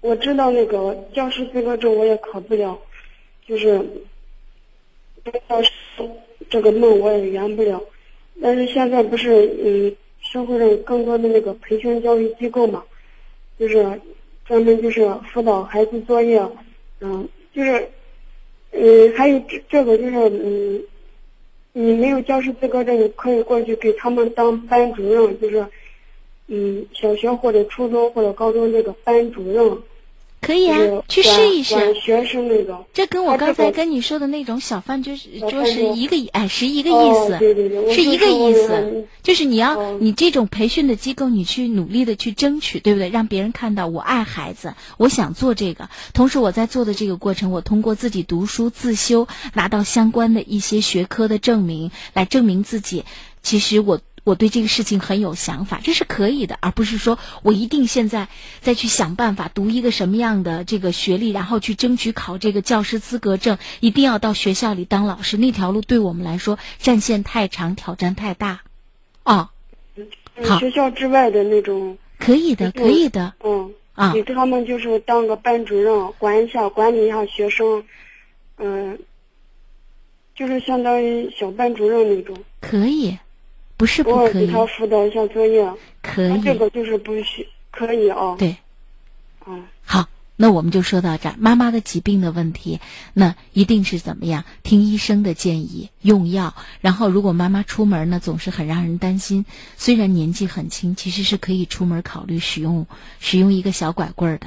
我知道那个教师资格证我也考不了，就是教师这个梦我也圆不了。但是现在不是嗯，社会上更多的那个培训教育机构嘛，就是专门就是辅导孩子作业，嗯，就是嗯，还有这这个就是嗯，你没有教师资格证你可以过去给他们当班主任，就是嗯，小学或者初中或者高中这个班主任。可以啊，去试一试。学生那种，这跟我刚才跟你说的那种小饭桌桌是一个哎，是一个意思，是一个意思。就是你要你这种培训的机构，你去努力的去争取，对不对？让别人看到我爱孩子，我想做这个。同时我在做的这个过程，我通过自己读书自修，拿到相关的一些学科的证明，来证明自己。其实我。我对这个事情很有想法，这是可以的，而不是说我一定现在再去想办法读一个什么样的这个学历，然后去争取考这个教师资格证，一定要到学校里当老师。那条路对我们来说战线太长，挑战太大。哦，好，学校之外的那种可以的，可以的。嗯啊，给他们就是当个班主任，管一下管理一下学生，嗯，就是相当于小班主任那种。可以。不是不可以，给他辅导一下作业，可以。这个就是不许，可以啊。对，嗯，好，那我们就说到这儿。妈妈的疾病的问题，那一定是怎么样？听医生的建议，用药。然后，如果妈妈出门呢，总是很让人担心。虽然年纪很轻，其实是可以出门考虑使用使用一个小拐棍的。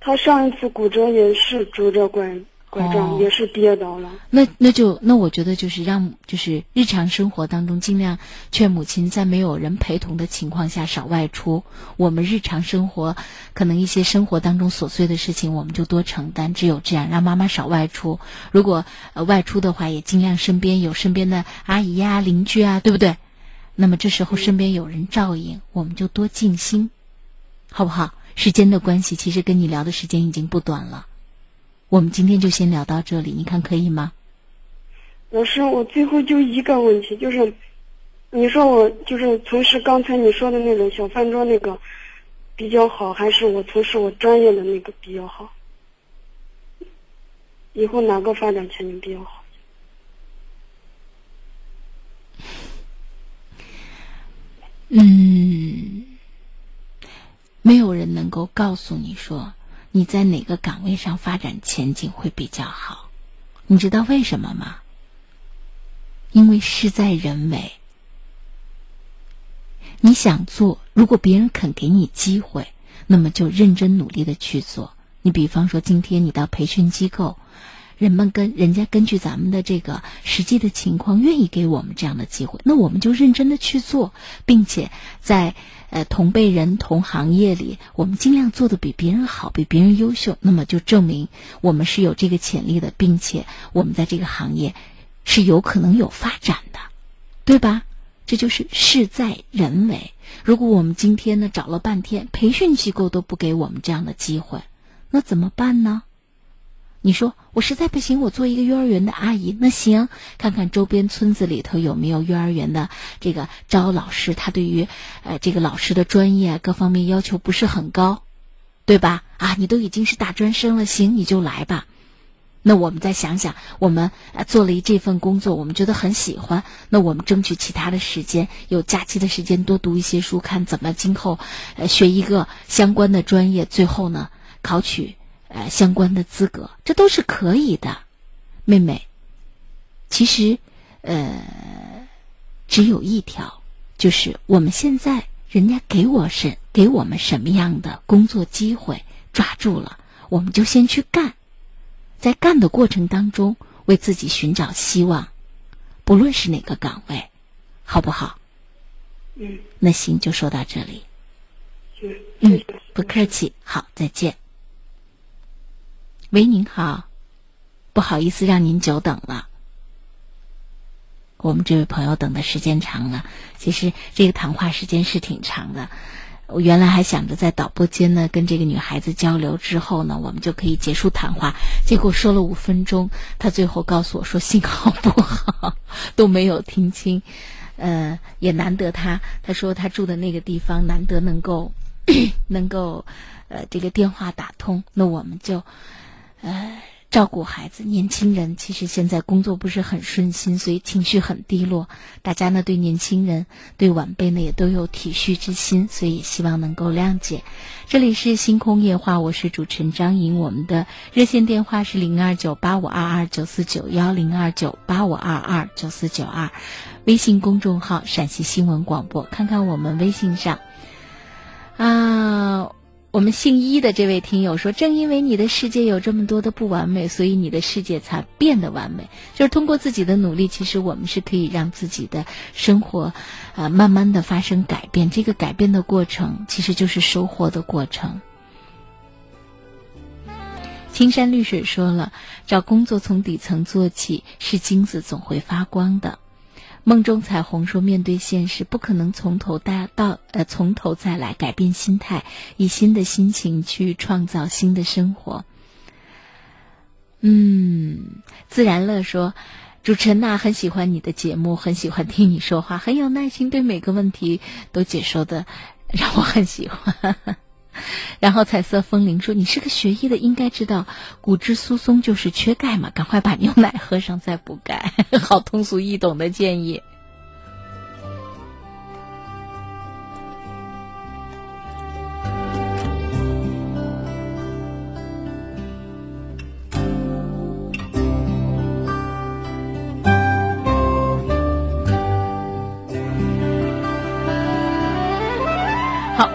他上一次骨折也是拄着拐。拐杖也是跌倒了，那那就那我觉得就是让就是日常生活当中尽量劝母亲在没有人陪同的情况下少外出。我们日常生活可能一些生活当中琐碎的事情我们就多承担，只有这样让妈妈少外出。如果呃外出的话，也尽量身边有身边的阿姨呀、邻居啊，对不对？那么这时候身边有人照应，我们就多静心，好不好？时间的关系，其实跟你聊的时间已经不短了。我们今天就先聊到这里，你看可以吗？老师，我最后就一个问题，就是，你说我就是从事刚才你说的那种小饭桌那个比较好，还是我从事我专业的那个比较好？以后哪个发展前景比较好？嗯，没有人能够告诉你说你在哪个岗位上发展前景会比较好。你知道为什么吗？因为事在人为。你想做，如果别人肯给你机会，那么就认真努力的去做。你比方说，今天你到培训机构，人们跟人家根据咱们的这个实际的情况，愿意给我们这样的机会，那我们就认真的去做，并且在呃同辈人同行业里，我们尽量做的比别人好，比别人优秀，那么就证明我们是有这个潜力的，并且我们在这个行业是有可能有发展的，对吧？这就是事在人为。如果我们今天呢找了半天，培训机构都不给我们这样的机会，那怎么办呢？你说我实在不行，我做一个幼儿园的阿姨，那行，看看周边村子里头有没有幼儿园的这个招老师，他对于呃这个老师的专业各方面要求不是很高，对吧？啊，你都已经是大专生了，行，你就来吧。那我们再想想，我们做了一这份工作，我们觉得很喜欢。那我们争取其他的时间，有假期的时间多读一些书，看怎么今后呃学一个相关的专业，最后呢考取呃相关的资格，这都是可以的。妹妹，其实呃只有一条，就是我们现在人家给我是给我们什么样的工作机会，抓住了，我们就先去干。在干的过程当中，为自己寻找希望，不论是哪个岗位，好不好？嗯。那行，就说到这里。嗯。嗯，不客气。好，再见。喂，您好，不好意思让您久等了。我们这位朋友等的时间长了，其实这个谈话时间是挺长的。我原来还想着在导播间呢，跟这个女孩子交流之后呢，我们就可以结束谈话。结果说了五分钟，她最后告诉我说信号不好，都没有听清。呃，也难得她，她说她住的那个地方难得能够 能够呃这个电话打通，那我们就呃。照顾孩子，年轻人其实现在工作不是很顺心，所以情绪很低落。大家呢对年轻人、对晚辈呢也都有体恤之心，所以希望能够谅解。这里是星空夜话，我是主持人张莹，我们的热线电话是零二九八五二二九四九幺零二九八五二二九四九二，微信公众号陕西新闻广播，看看我们微信上啊。我们姓一的这位听友说：“正因为你的世界有这么多的不完美，所以你的世界才变得完美。就是通过自己的努力，其实我们是可以让自己的生活，啊，慢慢的发生改变。这个改变的过程，其实就是收获的过程。”青山绿水说了：“找工作从底层做起，是金子总会发光的。”梦中彩虹说：“面对现实，不可能从头到到呃从头再来，改变心态，以新的心情去创造新的生活。”嗯，自然乐说：“主持人呐，很喜欢你的节目，很喜欢听你说话，很有耐心，对每个问题都解说的，让我很喜欢。” 然后彩色风铃说：“你是个学医的，应该知道骨质疏松就是缺钙嘛，赶快把牛奶喝上再补钙。”好通俗易懂的建议。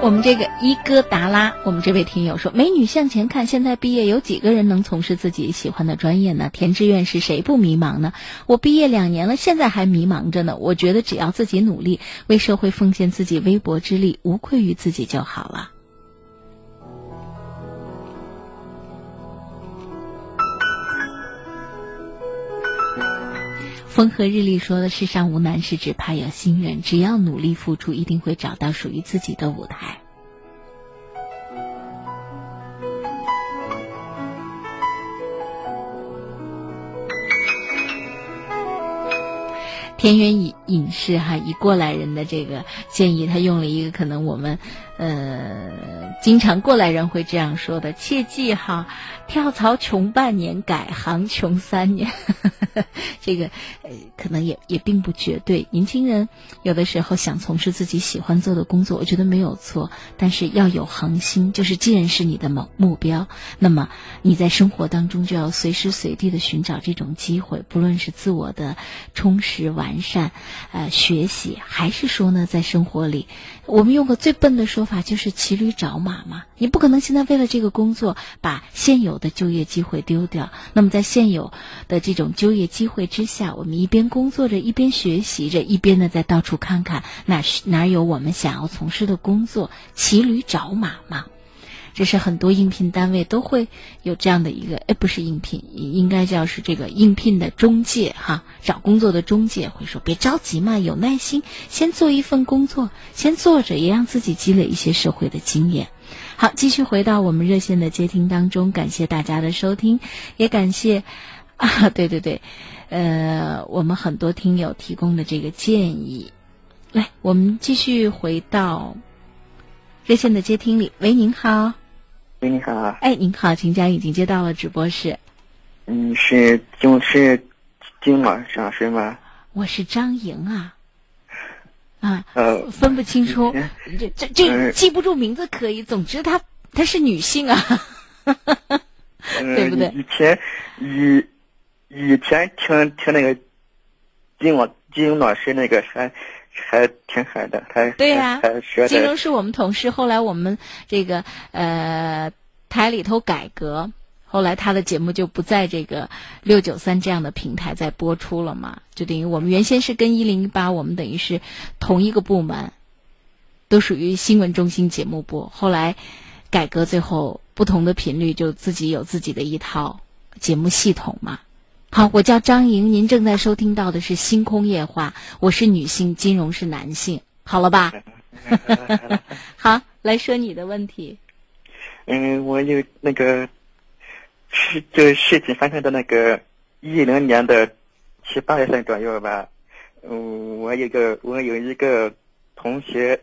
我们这个伊戈达拉，我们这位听友说：“美女向前看，现在毕业有几个人能从事自己喜欢的专业呢？填志愿是谁不迷茫呢？我毕业两年了，现在还迷茫着呢。我觉得只要自己努力，为社会奉献自己微薄之力，无愧于自己就好了。”风和日丽说的“世上无难事，只怕有心人”。只要努力付出，一定会找到属于自己的舞台。田园影影视哈，以过来人的这个建议，他用了一个可能我们呃经常过来人会这样说的，切记哈，跳槽穷半年，改行穷三年。这个呃可能也也并不绝对。年轻人有的时候想从事自己喜欢做的工作，我觉得没有错，但是要有恒心，就是既然是你的目目标，那么你在生活当中就要随时随地的寻找这种机会，不论是自我的充实完善，呃，学习，还是说呢，在生活里，我们用个最笨的说法，就是骑驴找马嘛。你不可能现在为了这个工作把现有的就业机会丢掉。那么在现有的这种就业机会之下，我们一边工作着，一边学习着，一边呢再到处看看哪哪有我们想要从事的工作，骑驴找马嘛。这是很多应聘单位都会有这样的一个，哎，不是应聘，应该叫是这个应聘的中介哈，找工作的中介会说，别着急嘛，有耐心，先做一份工作，先做着，也让自己积累一些社会的经验。好，继续回到我们热线的接听当中，感谢大家的收听，也感谢啊，对对对，呃，我们很多听友提供的这个建议，来，我们继续回到热线的接听里，喂，您好。喂，你好。哎，您好，请讲，已经接到了直播室。嗯，是金是金老师吗？我是张莹啊。啊。呃。分不清楚，这这这记不住名字可以，总之她她是女性啊。对不对？以前以以前听听那个金老金老师那个还还挺好的，还对呀。金融是我们同事，后来我们这个呃台里头改革，后来他的节目就不在这个六九三这样的平台在播出了嘛，就等于我们原先是跟一零一八，我们等于是同一个部门，都属于新闻中心节目部。后来改革最后不同的频率就自己有自己的一套节目系统嘛。好，我叫张莹，您正在收听到的是《星空夜话》，我是女性，金融是男性，好了吧？好，来说你的问题。嗯，我有那个是就事情发生的那个一零年的七八月份左右吧。嗯，我有个我有一个同学，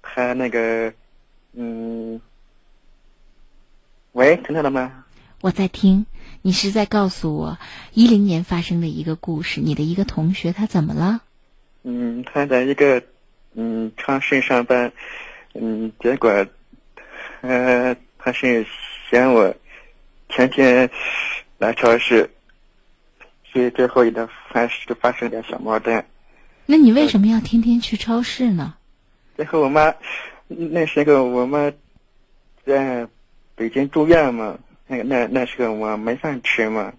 他那个嗯，喂，听到了吗？我在听。你是在告诉我一零年发生的一个故事？你的一个同学他怎么了？嗯，他在一个嗯超市上班，嗯，结果，呃，他是嫌我天天来超市，所以最后一段发生发生点小矛盾。那你为什么要天天去超市呢？最后我妈那时候我妈在北京住院嘛。那个那那时候我没饭吃嘛，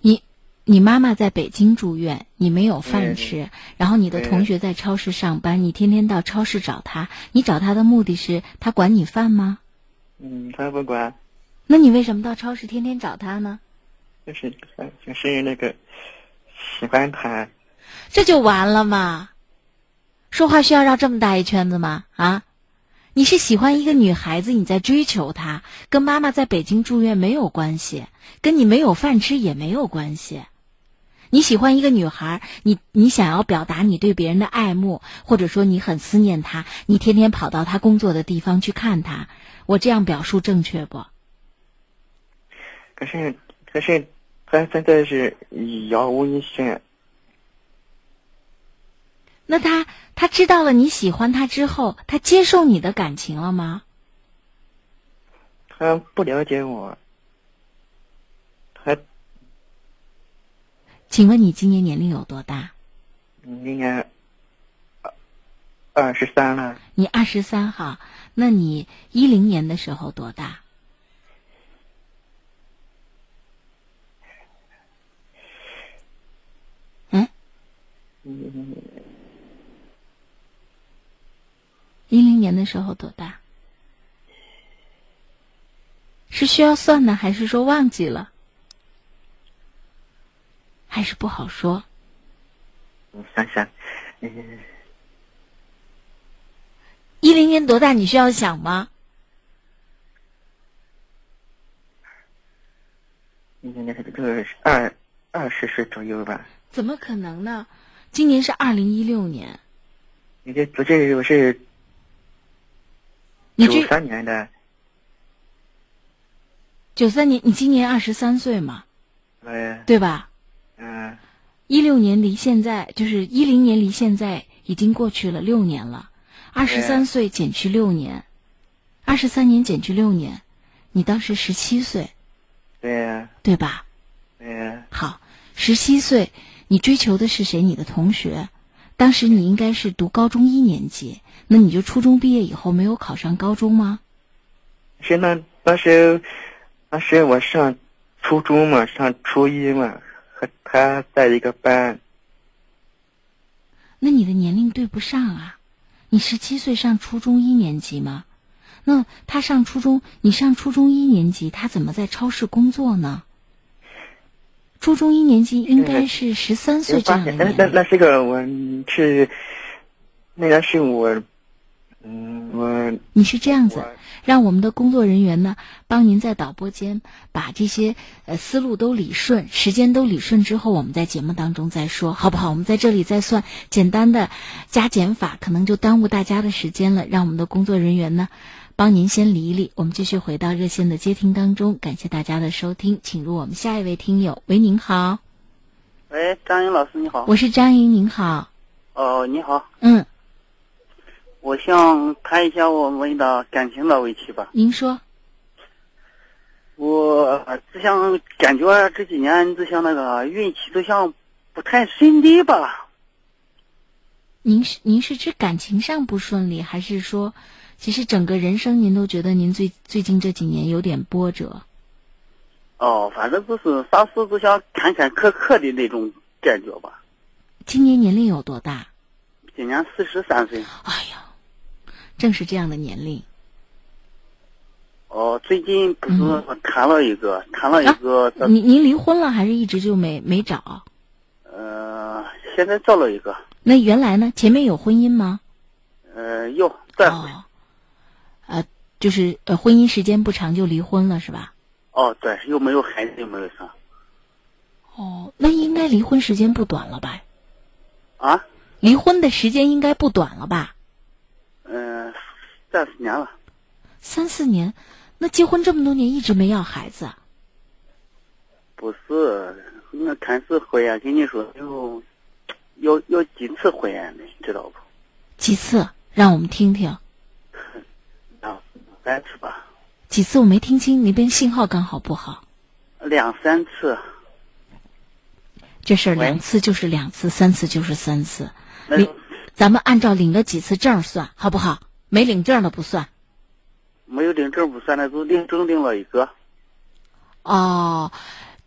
你你妈妈在北京住院，你没有饭吃，然后你的同学在超市上班，你天天到超市找他，你找他的目的是他管你饭吗？嗯，他不管。那你为什么到超市天天找他呢？就是就是那个喜欢他，这就完了嘛？说话需要绕这么大一圈子吗？啊？你是喜欢一个女孩子，你在追求她，跟妈妈在北京住院没有关系，跟你没有饭吃也没有关系。你喜欢一个女孩，你你想要表达你对别人的爱慕，或者说你很思念她，你天天跑到她工作的地方去看她，我这样表述正确不？可是可是，他现在是杳无音讯。那他他知道了你喜欢他之后，他接受你的感情了吗？他不了解我。他，请问你今年年龄有多大？今年二二十三了。你二十三哈？那你一零年的时候多大？嗯。嗯。一零年的时候多大？是需要算呢，还是说忘记了？还是不好说？我想想，一零年多大？你需要想吗？一零年就是二二十岁。左右吧。怎么可能呢？今年是二零一六年，你这不是我是你这九三年的，九三年，你今年二十三岁嘛，呃，对吧？嗯、一六年离现在就是一零年离现在已经过去了六年了，二十三岁减去六年，二十三年减去六年，你当时十七岁，对呀、对吧？对呀、好，十七岁，你追求的是谁？你的同学。当时你应该是读高中一年级，那你就初中毕业以后没有考上高中吗？是那当时，当时我上初中嘛，上初一嘛，和他在一个班。那你的年龄对不上啊！你十七岁上初中一年级吗？那他上初中，你上初中一年级，他怎么在超市工作呢？初中一年级应该是十三岁这样的那那。那是个我是，那个是我你是这样子，让我们的工作人员呢，帮您在导播间把这些呃思路都理顺，时间都理顺之后，我们在节目当中再说，好不好？我们在这里再算简单的加减法，可能就耽误大家的时间了。让我们的工作人员呢，帮您先理一理。我们继续回到热线的接听当中，感谢大家的收听，请入我们下一位听友。喂，您好，喂，张英老师你好。我是张莹，您好，哦，你好，嗯，我想谈一下我们的感情的问题吧。您说，我只想感觉这几年就像那个运气都像不太顺利吧。您是您是指感情上不顺利，还是说，其实整个人生您都觉得您最最近这几年有点波折？哦，反正就是啥事都想坎坎坷坷的那种感觉吧。今年年龄有多大？今年四十三岁。哎呀，正是这样的年龄。哦，最近不是谈了一个，谈了一个，嗯啊您您离婚了，还是一直就没没找？呃，现在找了一个，那原来呢？前面有婚姻吗？呃，有再婚。呃，就是呃，婚姻时间不长就离婚了，是吧？哦，对，又没有孩子，又没有啥。哦，那应该离婚时间不短了吧？啊？离婚的时间应该不短了吧？嗯、三四年了。三四年，那结婚这么多年一直没要孩子啊？不是，我看是婚姻，跟你说有有有几次婚姻的，知道不？几次？让我们听听。两 三次吧，几次我没听清，那边信号刚好不好。两三次。这事儿两次就是两次，三次就是三次。那领，咱们按照领了几次证算，好不好？没领证的不算。没有领证不算，那就领证领了一个。哦，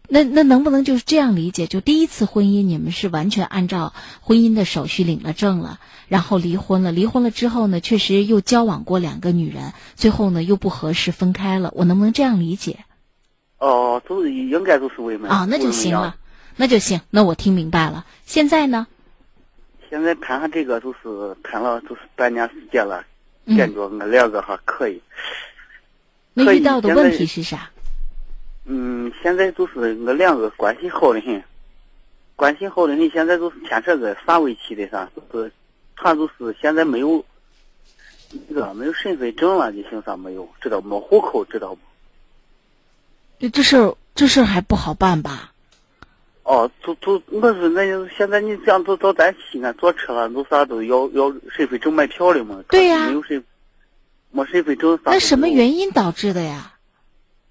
那那能不能就是这样理解？就第一次婚姻，你们是完全按照婚姻的手续领了证了，然后离婚了。离婚了之后呢，确实又交往过两个女人，最后呢又不合适分开了。我能不能这样理解？哦，都应该都是为门啊，那就行了，那就行。那我听明白了。现在呢？现在谈上这个都是谈了都是半年时间了，嗯感觉我两个还可以。那遇到的问题是啥？嗯，现在就是我两个关系好的很，关系好的很。现在都是牵扯个啥问题的啥，就是他就是现在没有那个没有身份证了，你姓啥没有？知道没？户口知道不？这这事儿这事儿还不好办吧？哦，都都，我是那就现在你这样都到咱西安坐车了，都啥都要要身份证买票的嘛？对呀没有身，没身份证啥？那什么原因导致的呀？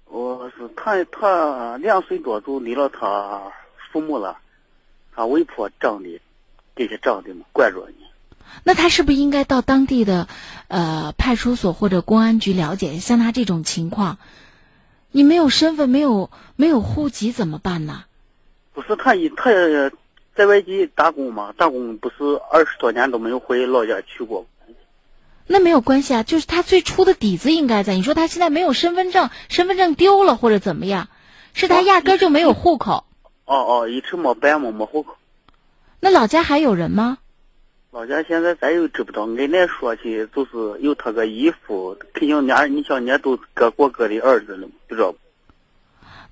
我是他他两岁多就离了他父母了，他外婆长的，给他长的嘛，管着呢。那他是不是应该到当地的呃派出所或者公安局了解？像他这种情况，你没有身份，没有没有户籍怎么办呢？不是他一他在外地打工嘛，打工不是二十多年都没有回老家去过。那没有关系啊，就是他最初的底子应该在。你说他现在没有身份证，身份证丢了或者怎么样，是他压根儿就没有户口。哦哦，一直没办嘛，没户口。那老家还有人吗？老家现在咱又知不道，俺那说起就是有他个姨夫，肯定伢你像伢都各过各的儿子了，不知道不？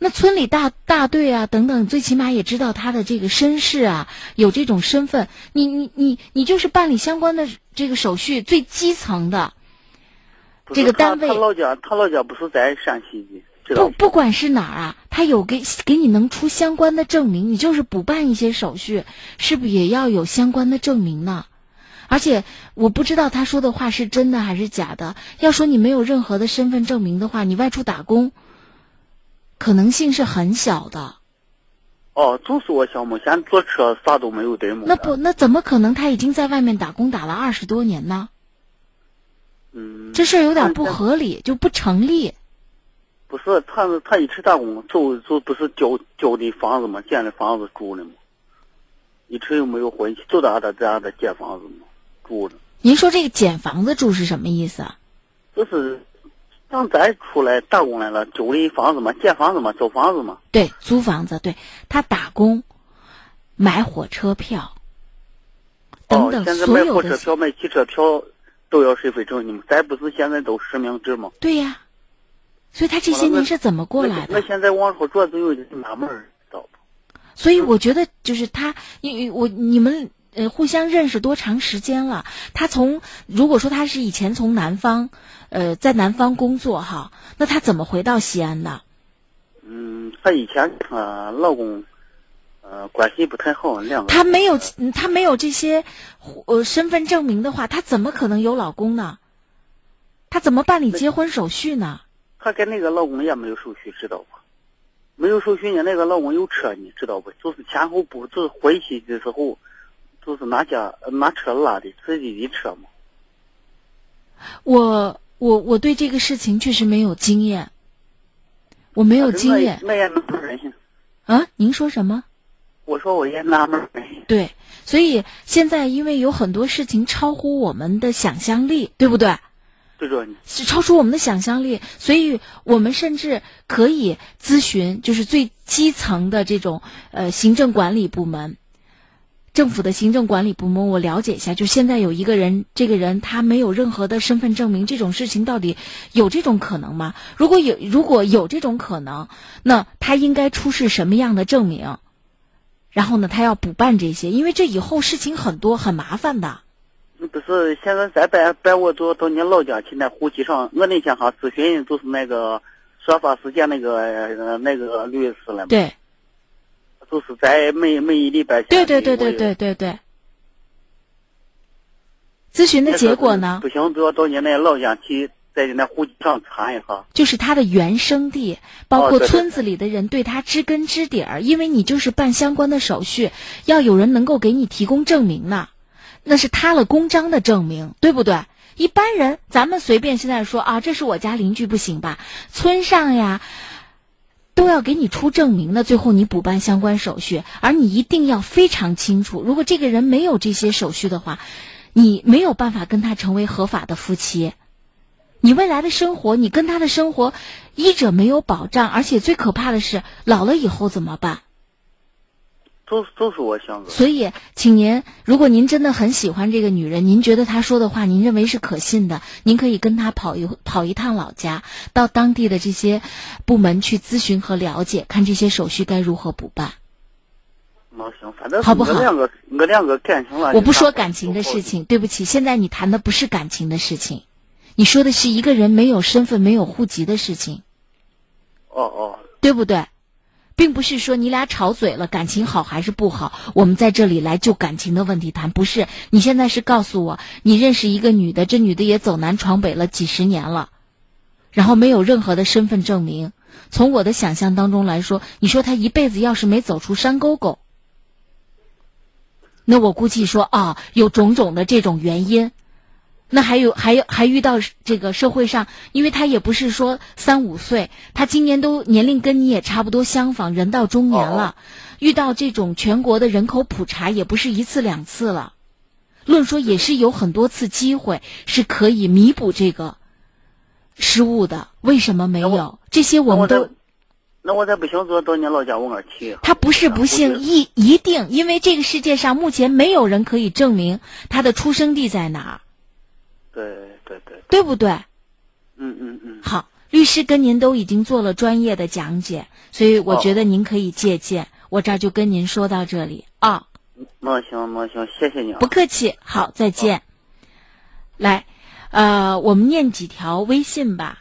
那村里大大队啊等等，最起码也知道他的这个身世啊，有这种身份。你你你你就是办理相关的这个手续最基层的这个单位。他老家他老家不是在陕西的。不不管是哪儿啊，他有给给你能出相关的证明，你就是补办一些手续，是不是也要有相关的证明呢？而且我不知道他说的话是真的还是假的。要说你没有任何的身份证明的话，你外出打工可能性是很小的。哦，就是我想嘛，现在坐车啥都没有得么？那不，那怎么可能他已经在外面打工打了二十多年呢？嗯，这事儿有点不合理，就不成立。不是，他是他一直打工，走就不是交交的房子嘛，建的房子住的嘛，一直又没有婚期，就在他在俺这建房子嘛，住的。您说这个捡房子住是什么意思啊？就是让咱出来打工来了，租的房子嘛，建房子嘛，租房子嘛。对，租房子，对他打工，买火车票，等等，现在买火车票、买汽车票都要身份证你们，咱不是现在都实名制吗？对呀。所以他这些年是怎么过来的？那现在往后主要是有点纳闷儿，知道不？所以我觉得就是他，因为我你们呃互相认识多长时间了？他从如果说他是以前从南方，呃在南方工作哈，那他怎么回到西安的？嗯，他以前她老公，呃关系不太好，两个。他没有他没有这些呃身份证明的话，她怎么可能有老公呢？她怎么办理结婚手续呢？她跟那个老公也没有手续，知道不？没有手续呢，那个老公有车你，知道不？就是前后不就是回去的时候，就是拿家拿车拉的自己的车嘛。我我我对这个事情确实没有经验，我没有经验。那也纳闷啊，您说什么？我说我也纳闷对，所以现在因为有很多事情超乎我们的想象力，对不对？是超出我们的想象力，所以我们甚至可以咨询，就是最基层的这种呃行政管理部门，政府的行政管理部门，我了解一下。就现在有一个人，这个人他没有任何的身份证明，这种事情到底有这种可能吗？如果有，如果有这种可能，那他应该出示什么样的证明？然后呢，他要补办这些，因为这以后事情很多，很麻烦的。不是，现在在办办，我都到你老家去那户籍上。我那天哈咨询，就是那个说法事件那个那个律师了嘛。对。就是在每每一礼拜。对对对对对对对。咨询的结果呢？不行，就要到你那老家去，在你那户籍上查一下。就是他的原生地，包括村子里的人对他知根知底儿，因为你就是办相关的手续，要有人能够给你提供证明呢。那是他了公章的证明，对不对？一般人，咱们随便现在说啊，这是我家邻居，不行吧？村上呀，都要给你出证明的。最后你补办相关手续，而你一定要非常清楚，如果这个人没有这些手续的话，你没有办法跟他成为合法的夫妻。你未来的生活，你跟他的生活，一者没有保障，而且最可怕的是，老了以后怎么办？都都是我想的。所以，请您，如果您真的很喜欢这个女人，您觉得她说的话，您认为是可信的，您可以跟她跑一跑一趟老家，到当地的这些部门去咨询和了解，看这些手续该如何补办。那行，反正好不好？我两个，我两个感情了。我不说感情的事情，对不起，现在你谈的不是感情的事情，你说的是一个人没有身份、没有户籍的事情。哦哦。对不对？并不是说你俩吵嘴了，感情好还是不好？我们在这里来就感情的问题谈，不是。你现在是告诉我，你认识一个女的，这女的也走南闯北了几十年了，然后没有任何的身份证明。从我的想象当中来说，你说她一辈子要是没走出山沟沟，那我估计说啊，有种种的这种原因。那还有还有还遇到这个社会上，因为他也不是说三五岁，他今年都年龄跟你也差不多相仿，人到中年了，遇到这种全国的人口普查也不是一次两次了，论说也是有很多次机会是可以弥补这个失误的，为什么没有？这些我们都。那我再不行，就到你老家我那儿去。他不是不幸，一一定，因为这个世界上目前没有人可以证明他的出生地在哪儿。对对对，对不对？嗯嗯嗯。好，律师跟您都已经做了专业的讲解，所以我觉得您可以借鉴。我这儿就跟您说到这里啊。那行那行，谢谢你啊。不客气，好，再见。来，呃，我们念几条微信吧。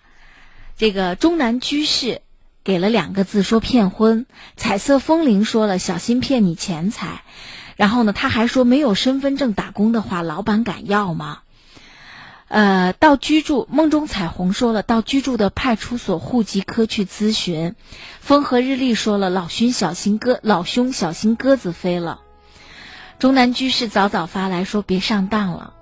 这个中南居士给了两个字，说骗婚。彩色风铃说了，小心骗你钱财。然后呢，他还说，没有身份证打工的话，老板敢要吗？呃，到居住梦中彩虹说了，到居住的派出所户籍科去咨询。风和日丽说了，老兄小心鸽，老兄小心鸽子飞了。中南居士早早发来说，别上当了。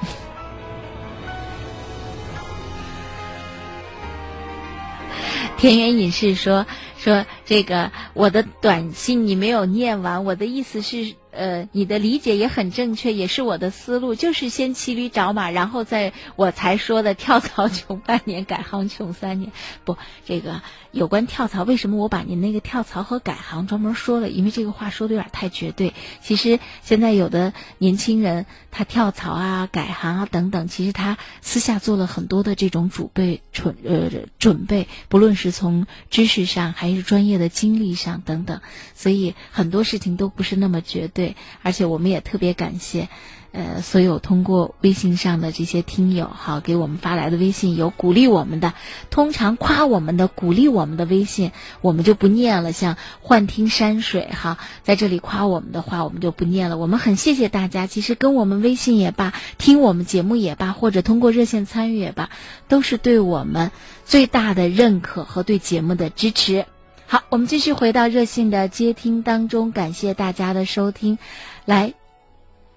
田园隐士说说这个我的短信你没有念完，我的意思是。呃，你的理解也很正确，也是我的思路，就是先骑驴找马，然后再我才说的跳槽穷半年，改行穷三年。不，这个有关跳槽，为什么我把您那个跳槽和改行专门说了？因为这个话说的有点太绝对。其实现在有的年轻人他跳槽啊、改行啊等等，其实他私下做了很多的这种准备准呃准备，不论是从知识上还是专业的经历上等等，所以很多事情都不是那么绝对。而且我们也特别感谢，呃，所有通过微信上的这些听友，好给我们发来的微信有鼓励我们的，通常夸我们的、鼓励我们的微信，我们就不念了。像幻听山水哈，在这里夸我们的话，我们就不念了。我们很谢谢大家，其实跟我们微信也罢，听我们节目也罢，或者通过热线参与也罢，都是对我们最大的认可和对节目的支持。好，我们继续回到热线的接听当中，感谢大家的收听。来，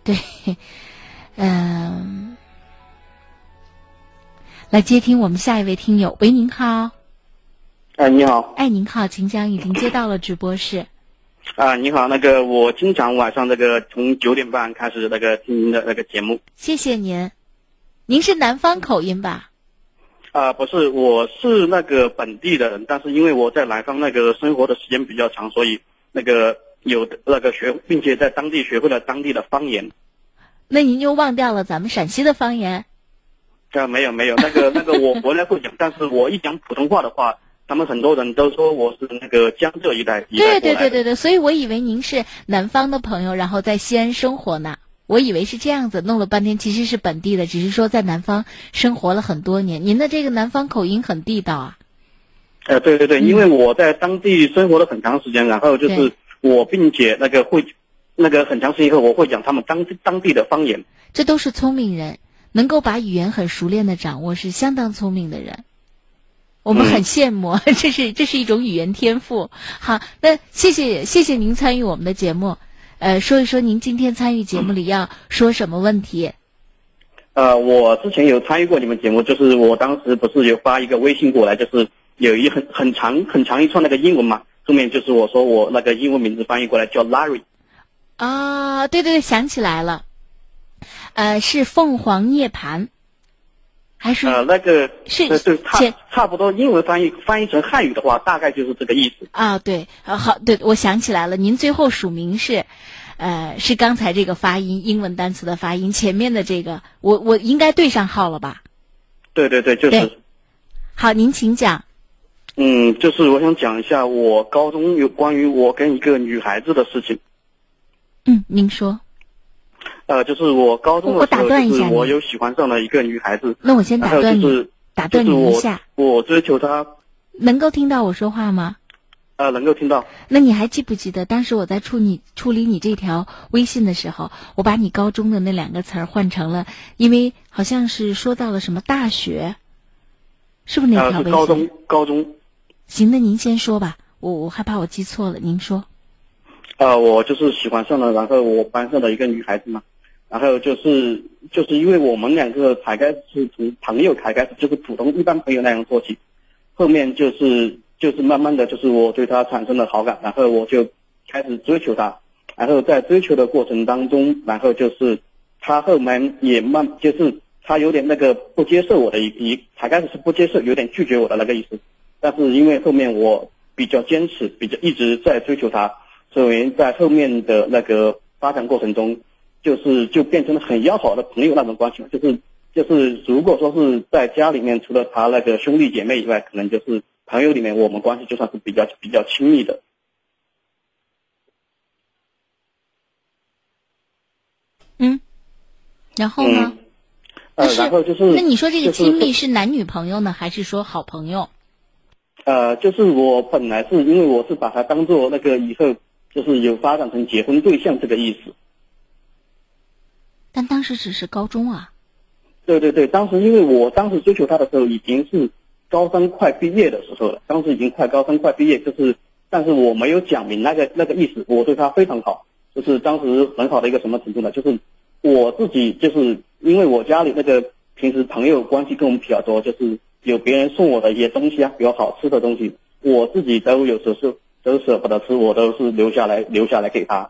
对，嗯，来接听我们下一位听友。喂，您好。哎，你好。哎，您好，请讲，已经接到了直播室。啊，你好，那个我经常晚上那个从九点半开始那个听您的那个节目。谢谢您，您是南方口音吧？啊，不是，我是那个本地的人，但是因为我在南方那个生活的时间比较长，所以那个有那个学，并且在当地学会了当地的方言。那您就忘掉了咱们陕西的方言？啊，没有没有，那个 那个我回来会讲，但是我一讲普通话的话，他们很多人都说我是那个江浙一带。对对对对对，所以我以为您是南方的朋友，然后在西安生活呢。我以为是这样子，弄了半天其实是本地的，只是说在南方生活了很多年。您的这个南方口音很地道啊。呃，对对对，因为我在当地生活了很长时间，然后就是我并且那个会，那个很长时间以后我会讲他们当当地的方言。这都是聪明人，能够把语言很熟练的掌握，是相当聪明的人。我们很羡慕，这是这是一种语言天赋。好，那谢谢谢谢您参与我们的节目。呃，说一说您今天参与节目里要说什么问题？呃，我之前有参与过你们节目，就是我当时不是有发一个微信过来，就是有一很很长很长一串那个英文嘛，后面就是我说我那个英文名字翻译过来叫 Larry。啊，对对对，想起来了，呃，是凤凰涅槃。还是呃，那个是对差差不多，英文翻译翻译成汉语的话，大概就是这个意思啊。对，啊好，对，我想起来了，您最后署名是，呃，是刚才这个发音，英文单词的发音，前面的这个，我我应该对上号了吧？对对对，就是。好，您请讲。嗯，就是我想讲一下我高中有关于我跟一个女孩子的事情。嗯，您说。呃，就是我高中的时候，就是我有喜欢上了一个女孩子。那我先打断你，打断你一下。我追求她。能够听到我说话吗？呃，能够听到。那你还记不记得当时我在处你处理你这条微信的时候，我把你高中的那两个词儿换成了，因为好像是说到了什么大学，是不是那条微信？高中，高中。行，那您先说吧，我我害怕我记错了，您说。呃，我就是喜欢上了，然后我班上的一个女孩子嘛。然后就是就是因为我们两个才开始是从朋友才开始，就是普通一般朋友那样做起，后面就是就是慢慢的就是我对她产生了好感，然后我就开始追求她，然后在追求的过程当中，然后就是她后面也慢就是她有点那个不接受我的一一才开始是不接受，有点拒绝我的那个意思，但是因为后面我比较坚持，比较一直在追求她，所以在后面的那个。发展过程中，就是就变成了很要好的朋友那种关系，就是就是如果说是在家里面，除了他那个兄弟姐妹以外，可能就是朋友里面，我们关系就算是比较比较亲密的。嗯，然后呢？呃，然后就是那你说这个亲密是男女朋友呢，还是说好朋友？呃，就是我本来是因为我是把它当做那个以后就是有发展成结婚对象这个意思。但当时只是高中啊。对对对，当时因为我当时追求她的时候已经是高三快毕业的时候了，当时已经快高三快毕业，就是但是我没有讲明那个那个意思，我对她非常好，就是当时很好的一个什么程度呢？就是我自己就是因为我家里那个平时朋友关系跟我们比较多，就是有别人送我的一些东西啊，比较好吃的东西，我自己都有时候是都舍不得吃，我都是留下来留下来给他。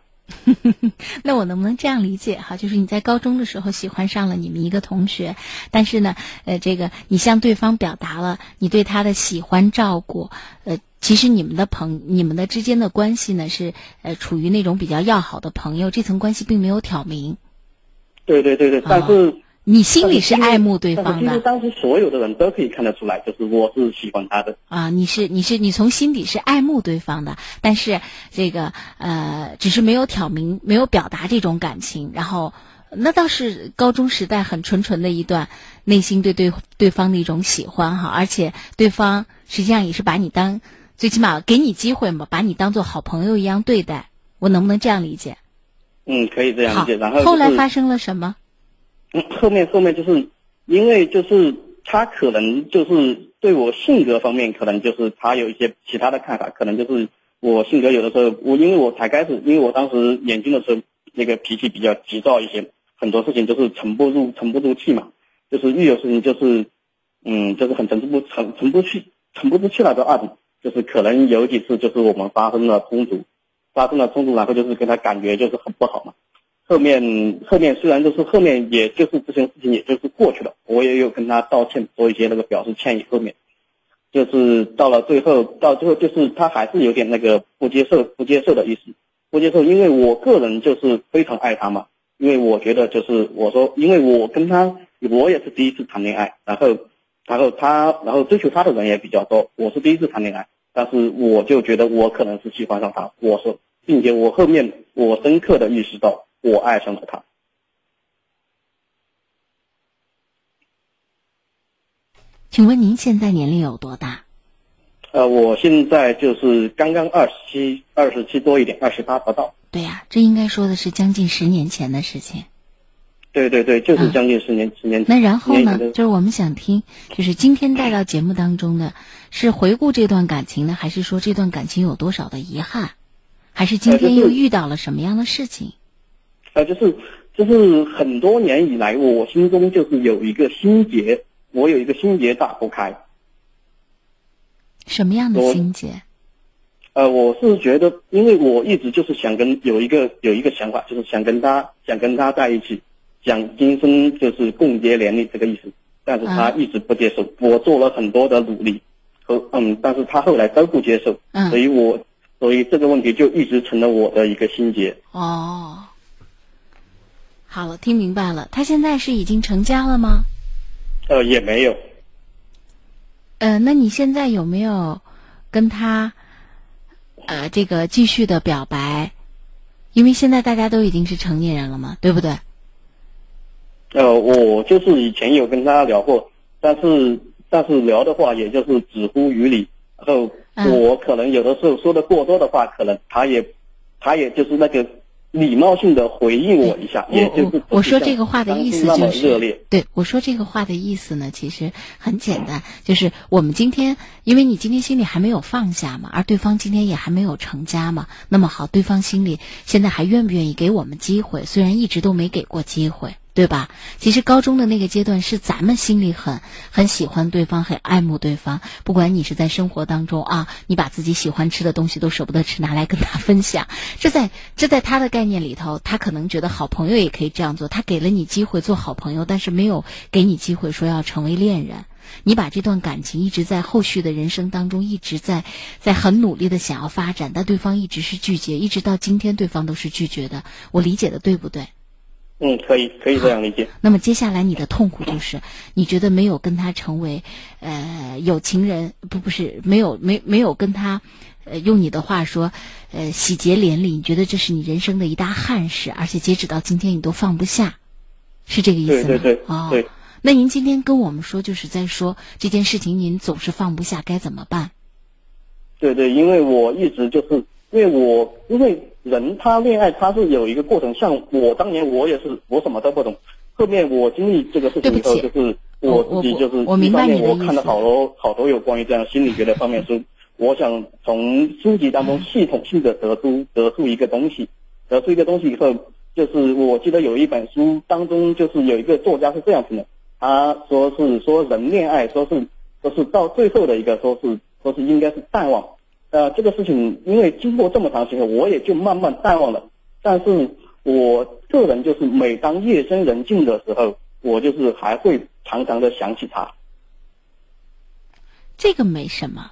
那我能不能这样理解哈？就是你在高中的时候喜欢上了你们一个同学，但是呢，呃，这个你向对方表达了你对他的喜欢照顾，呃，其实你们的朋你们的之间的关系呢是呃处于那种比较要好的朋友，这层关系并没有挑明。对对对对，但是、你心里是爱慕对方的其实当时所有的人都可以看得出来，就是我是喜欢他的。啊，你是你是你从心底是爱慕对方的，但是这个呃，只是没有挑明，没有表达这种感情，然后那倒是高中时代很纯纯的一段内心对对对方的一种喜欢哈，而且对方实际上也是把你当最起码给你机会嘛，把你当做好朋友一样对待，我能不能这样理解？嗯，可以这样理解。然后、就是、后来发生了什么？后面后面就是因为就是他可能就是对我性格方面，可能就是他有一些其他的看法，可能就是我性格有的时候我因为我才开始，因为我当时年轻的时候那个脾气比较急躁一些，很多事情就是沉不住沉不住气嘛，就是一有事情就是嗯就是很沉不沉沉不去沉不住气那个二种，就是可能有几次就是我们发生了冲突，发生了冲突，然后就是跟他感觉就是很不好嘛。后面后面虽然就是后面也就是这件事情也就是过去了，我也有跟他道歉，做一些那个表示歉意。后面就是到了最后，到最后就是他还是有点那个不接受不接受的意思，不接受，因为我个人就是非常爱他嘛，因为我觉得就是我说，因为我跟他我也是第一次谈恋爱，然后然后他然后追求他的人也比较多，我是第一次谈恋爱，但是我就觉得我可能是喜欢上他，我说，并且我后面我深刻的意识到。我爱上了他。请问您现在年龄有多大？呃，我现在就是刚刚二十七，二十七多一点，二十八不到。对呀、这应该说的是将近十年前的事情。对对对，就是将近十年，十年。那然后呢？就是我们想听，就是今天带到节目当中的，是回顾这段感情呢，还是说这段感情有多少的遗憾，还是今天又遇到了什么样的事情？呃，就是就是很多年以来，我心中就是有一个心结，我有一个心结打不开。什么样的心结？呃，我是觉得，因为我一直就是想跟有一个有一个想法，就是想跟他想跟他在一起，想今生就是共结连理这个意思，但是他一直不接受。我做了很多的努力，和嗯，但是他后来都不接受，嗯所以我所以这个问题就一直成了我的一个心结。哦，好了，听明白了。他现在是已经成家了吗？呃，也没有。呃，那你现在有没有跟他呃这个继续的表白？因为现在大家都已经是成年人了嘛，对不对？呃，我就是以前有跟他聊过，但是但是聊的话，也就是止乎于理。然后我可能有的时候说的过多的话，可能他也他也就是那个礼貌性的回应我一下，也就是我说这个话的意思就是么热烈。对我说这个话的意思呢，其实很简单，就是我们今天，因为你今天心里还没有放下嘛，而对方今天也还没有成家嘛，那么好，对方心里现在还愿不愿意给我们机会？虽然一直都没给过机会。对吧？其实高中的那个阶段是咱们心里很很喜欢对方，很爱慕对方。不管你是在生活当中啊，你把自己喜欢吃的东西都舍不得吃，拿来跟他分享。这在这在他的概念里头，他可能觉得好朋友也可以这样做。他给了你机会做好朋友，但是没有给你机会说要成为恋人。你把这段感情一直在后续的人生当中一直在在很努力的想要发展，但对方一直是拒绝，一直到今天对方都是拒绝的。我理解的对不对？嗯，可以，可以这样理解。那么接下来你的痛苦就是，你觉得没有跟他成为，呃，有情人，不，不是没有没没有跟他，呃，用你的话说，呃，喜结连理。你觉得这是你人生的一大憾事，而且截止到今天你都放不下，是这个意思吗？对对对。哦。对。那您今天跟我们说，就是在说这件事情，您总是放不下，该怎么办？对对，因为我一直就是，因为我因为。人他恋爱他是有一个过程，像我当年我也是我什么都不懂，后面我经历这个事情以后，就是我自己就是一方面我看了好多好多有关于这样心理学的方面书，我想从书籍当中系统性的得出得出一个东西，得出一个东西以后，就是我记得有一本书当中就是有一个作家是这样子的，他说是说人恋爱说是说是到最后的一个说是说是应该是淡忘。呃，这个事情因为经过这么长时间，我也就慢慢淡忘了。但是我个人就是每当夜深人静的时候，我就是还会常常的想起他。这个没什么，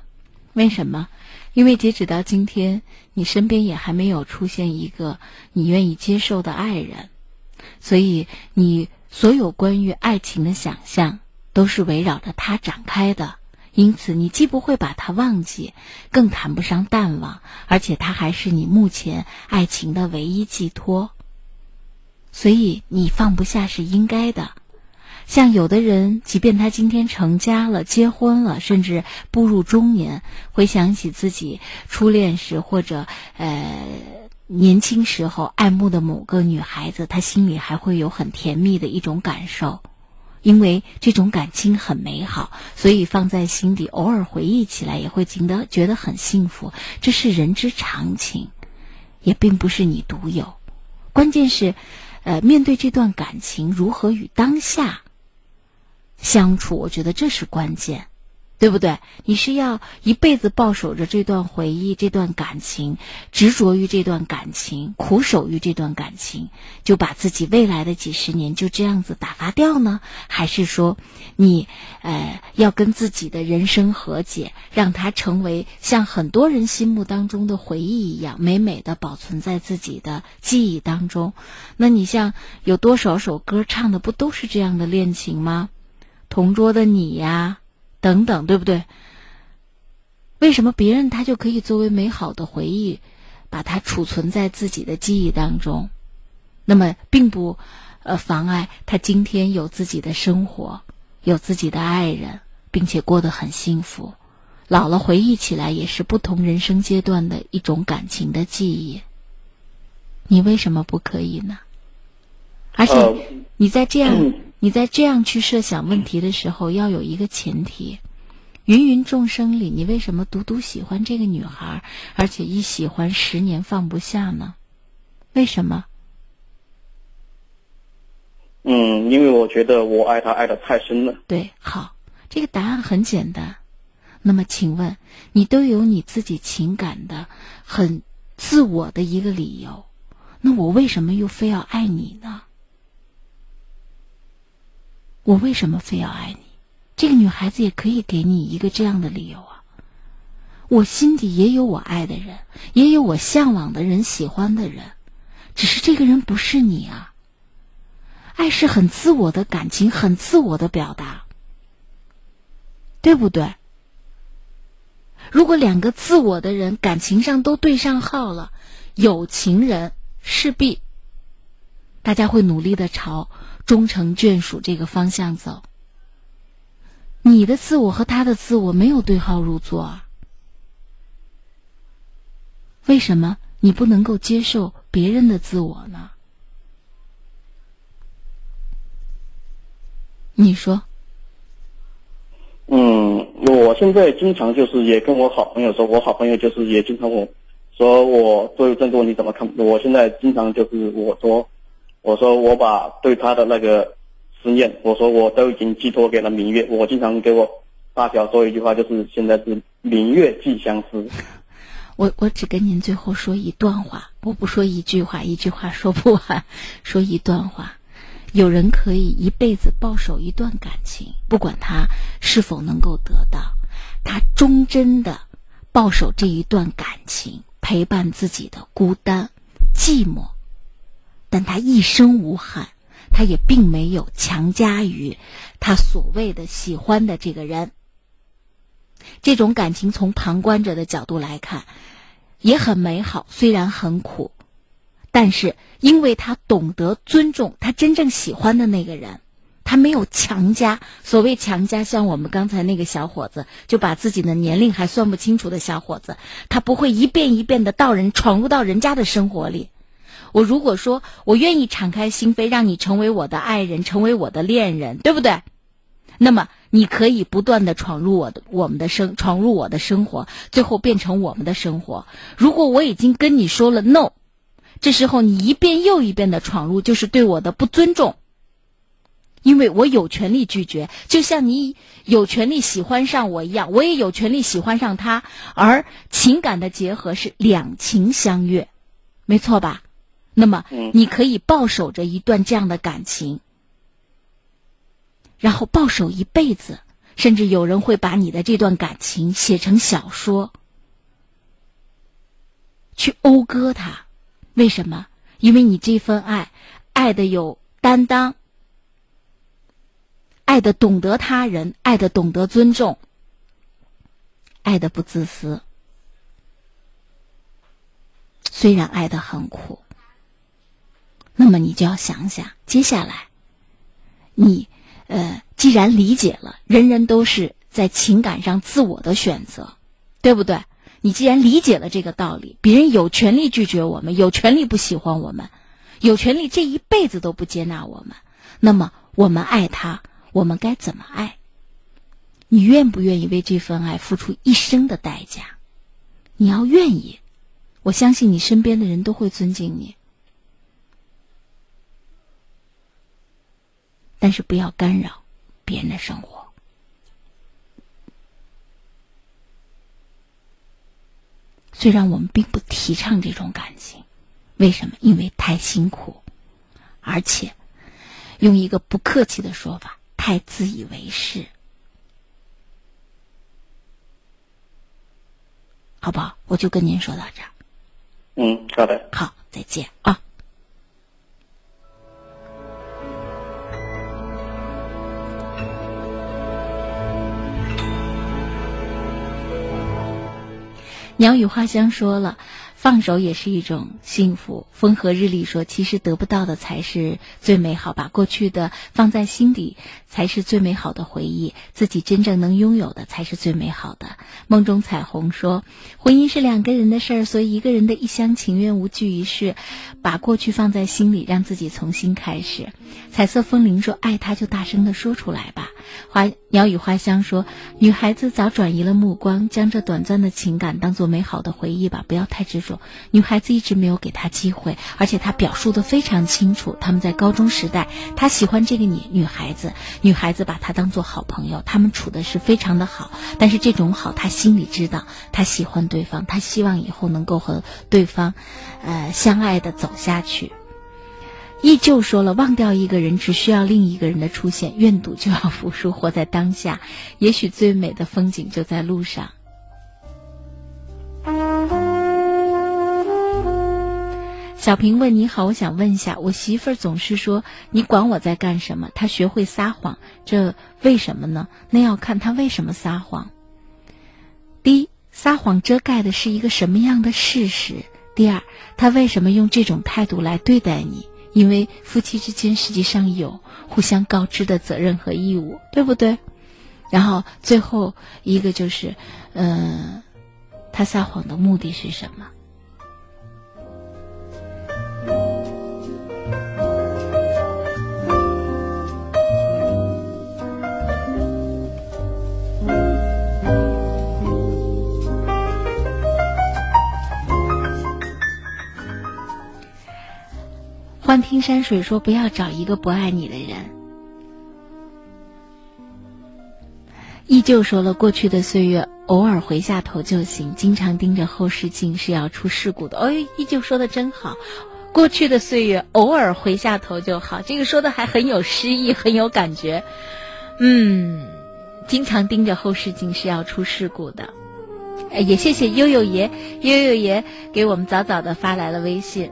为什么？因为截止到今天，你身边也还没有出现一个你愿意接受的爱人，所以你所有关于爱情的想象都是围绕着他展开的。因此，你既不会把他忘记，更谈不上淡忘，而且他还是你目前爱情的唯一寄托。所以，你放不下是应该的。像有的人，即便他今天成家了、结婚了，甚至步入中年，回想起自己初恋时或者呃年轻时候爱慕的某个女孩子，他心里还会有很甜蜜的一种感受。因为这种感情很美好，所以放在心底，偶尔回忆起来也会觉得觉得很幸福。这是人之常情，也并不是你独有。关键是，呃，面对这段感情，如何与当下相处，我觉得这是关键。对不对？你是要一辈子抱守着这段回忆、这段感情，执着于这段感情，苦守于这段感情，就把自己未来的几十年就这样子打发掉呢？还是说，你呃要跟自己的人生和解，让它成为像很多人心目当中的回忆一样，美美的保存在自己的记忆当中？那你像有多少首歌唱的不都是这样的恋情吗？同桌的你呀。等等，对不对？为什么别人他就可以作为美好的回忆，把它储存在自己的记忆当中？那么，并不呃妨碍他今天有自己的生活，有自己的爱人，并且过得很幸福。老了回忆起来，也是不同人生阶段的一种感情的记忆。你为什么不可以呢？而且，你在这样。你在这样去设想问题的时候，要有一个前提：芸芸众生里，你为什么独独喜欢这个女孩，而且一喜欢十年放不下呢？为什么？嗯，因为我觉得我爱她爱的太深了。对，好，这个答案很简单。那么，请问你都有你自己情感的很自我的一个理由，那我为什么又非要爱你呢？我为什么非要爱你？这个女孩子也可以给你一个这样的理由啊。我心底也有我爱的人，也有我向往的人、喜欢的人，只是这个人不是你啊。爱是很自我的感情，很自我的表达，对不对？如果两个自我的人感情上都对上号了，有情人势必大家会努力的朝。终成眷属这个方向走，你的自我和他的自我没有对号入座啊？为什么你不能够接受别人的自我呢？你说？嗯，我现在经常就是也跟我好朋友说，我好朋友就是也经常问，说我对这个问题怎么看？我现在经常就是我说。我说我把对他的那个思念，我说我都已经寄托给了明月。我经常给我发小说一句话，就是现在是明月寄相思。我我只跟您最后说一段话，我不说一句话，一句话说不完，说一段话。有人可以一辈子抱守一段感情，不管他是否能够得到，他忠贞的抱守这一段感情，陪伴自己的孤单、寂寞，但他一生无憾，他也并没有强加于他所谓的喜欢的这个人。这种感情从旁观者的角度来看，也很美好，虽然很苦。但是，因为他懂得尊重他真正喜欢的那个人，他没有强加。所谓强加，像我们刚才那个小伙子，就把自己的年龄还算不清楚的小伙子，他不会一遍一遍的到人闯入到人家的生活里。我如果说我愿意敞开心扉，让你成为我的爱人，成为我的恋人，对不对？那么你可以不断的闯入我的我们的生，闯入我的生活，最后变成我们的生活。如果我已经跟你说了 no。这时候你一遍又一遍的闯入，就是对我的不尊重。因为我有权利拒绝，就像你有权利喜欢上我一样，我也有权利喜欢上他。而情感的结合是两情相悦，没错吧？那么你可以抱守着一段这样的感情，然后抱守一辈子，甚至有人会把你的这段感情写成小说，去讴歌他。为什么？因为你这份爱，爱的有担当，爱的懂得他人，爱的懂得尊重，爱的不自私。虽然爱的很苦，那么你就要想想，接下来，你呃，既然理解了，人人都是在情感上自我的选择，对不对？你既然理解了这个道理，别人有权利拒绝我们，有权利不喜欢我们，有权利这一辈子都不接纳我们，那么我们爱他，我们该怎么爱？你愿不愿意为这份爱付出一生的代价？你要愿意，我相信你身边的人都会尊敬你，但是不要干扰别人的生活。虽然我们并不提倡这种感情，为什么？因为太辛苦，而且用一个不客气的说法，太自以为是，好不好？我就跟您说到这儿。嗯，好的。好，再见啊。鸟语花香说了。放手也是一种幸福。风和日丽说：“其实得不到的才是最美好，把过去的放在心底才是最美好的回忆。自己真正能拥有的才是最美好的。”梦中彩虹说：“婚姻是两个人的事儿，所以一个人的一厢情愿无济于事。把过去放在心里，让自己重新开始。”彩色风铃说：“爱他就大声的说出来吧。”花鸟语花香说：“女孩子早转移了目光，将这短暂的情感当做美好的回忆吧，不要太执着。”女孩子一直没有给他机会，而且他表述的非常清楚。他们在高中时代，他喜欢这个女女孩子，女孩子把他当做好朋友，他们处的是非常的好。但是这种好，他心里知道，他喜欢对方，他希望以后能够和对方，呃，相爱的走下去。依旧说了，忘掉一个人只需要另一个人的出现，愿赌就要服输，活在当下，也许最美的风景就在路上。小平问：“你好，我想问一下，我媳妇儿总是说你管我在干什么？她学会撒谎，这为什么呢？那要看她为什么撒谎。第一，撒谎遮盖的是一个什么样的事实？第二，她为什么用这种态度来对待你？因为夫妻之间实际上有互相告知的责任和义务，对不对？然后最后一个就是，嗯，他撒谎的目的是什么？”幻听山水说：“不要找一个不爱你的人。”依旧说了，过去的岁月偶尔回下头就行，经常盯着后视镜是要出事故的。哎，依旧说的真好。过去的岁月偶尔回下头就好。这个说的还很有诗意，很有感觉。嗯，经常盯着后视镜是要出事故的。也谢谢悠悠爷，悠悠爷给我们早早的发来了微信。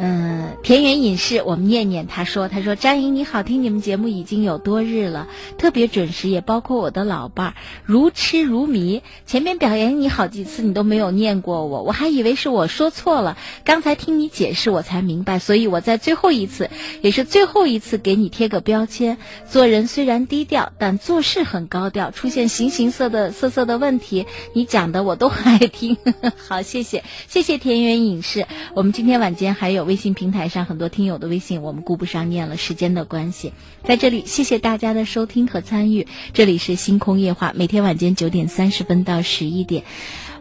嗯，田园隐士，我们念念他说：“他说张莹你好，听你们节目已经有多日了，特别准时，也包括我的老伴儿，如痴如迷。前面表扬你好几次，你都没有念过我，我还以为是我说错了。刚才听你解释，我才明白，所以我在最后一次，也是最后一次给你贴个标签。做人虽然低调，但做事很高调。出现形形色的色色的问题，你讲的我都很爱听。好，谢谢，谢谢田园隐士。我们今天晚间还有。微信平台上很多听友的微信，我们顾不上念了，时间的关系，在这里谢谢大家的收听和参与。这里是星空夜话，每天晚间九点三十分到十一点，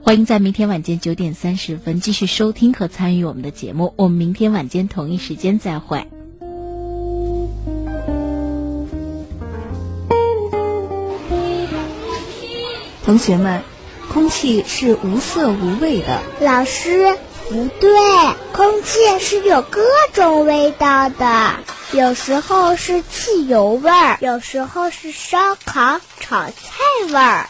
欢迎在明天晚间九点三十分继续收听和参与我们的节目。我们明天晚间同一时间再会。同学们，空气是无色无味的。老师。不对，空气是有各种味道的，有时候是汽油味儿，有时候是烧烤炒菜味儿，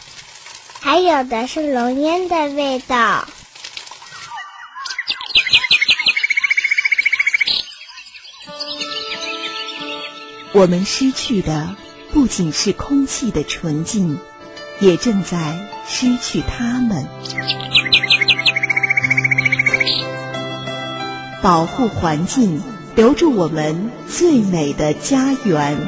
还有的是浓烟的味道。我们失去的不仅是空气的纯净，也正在失去它们。保护环境，留住我们最美的家园。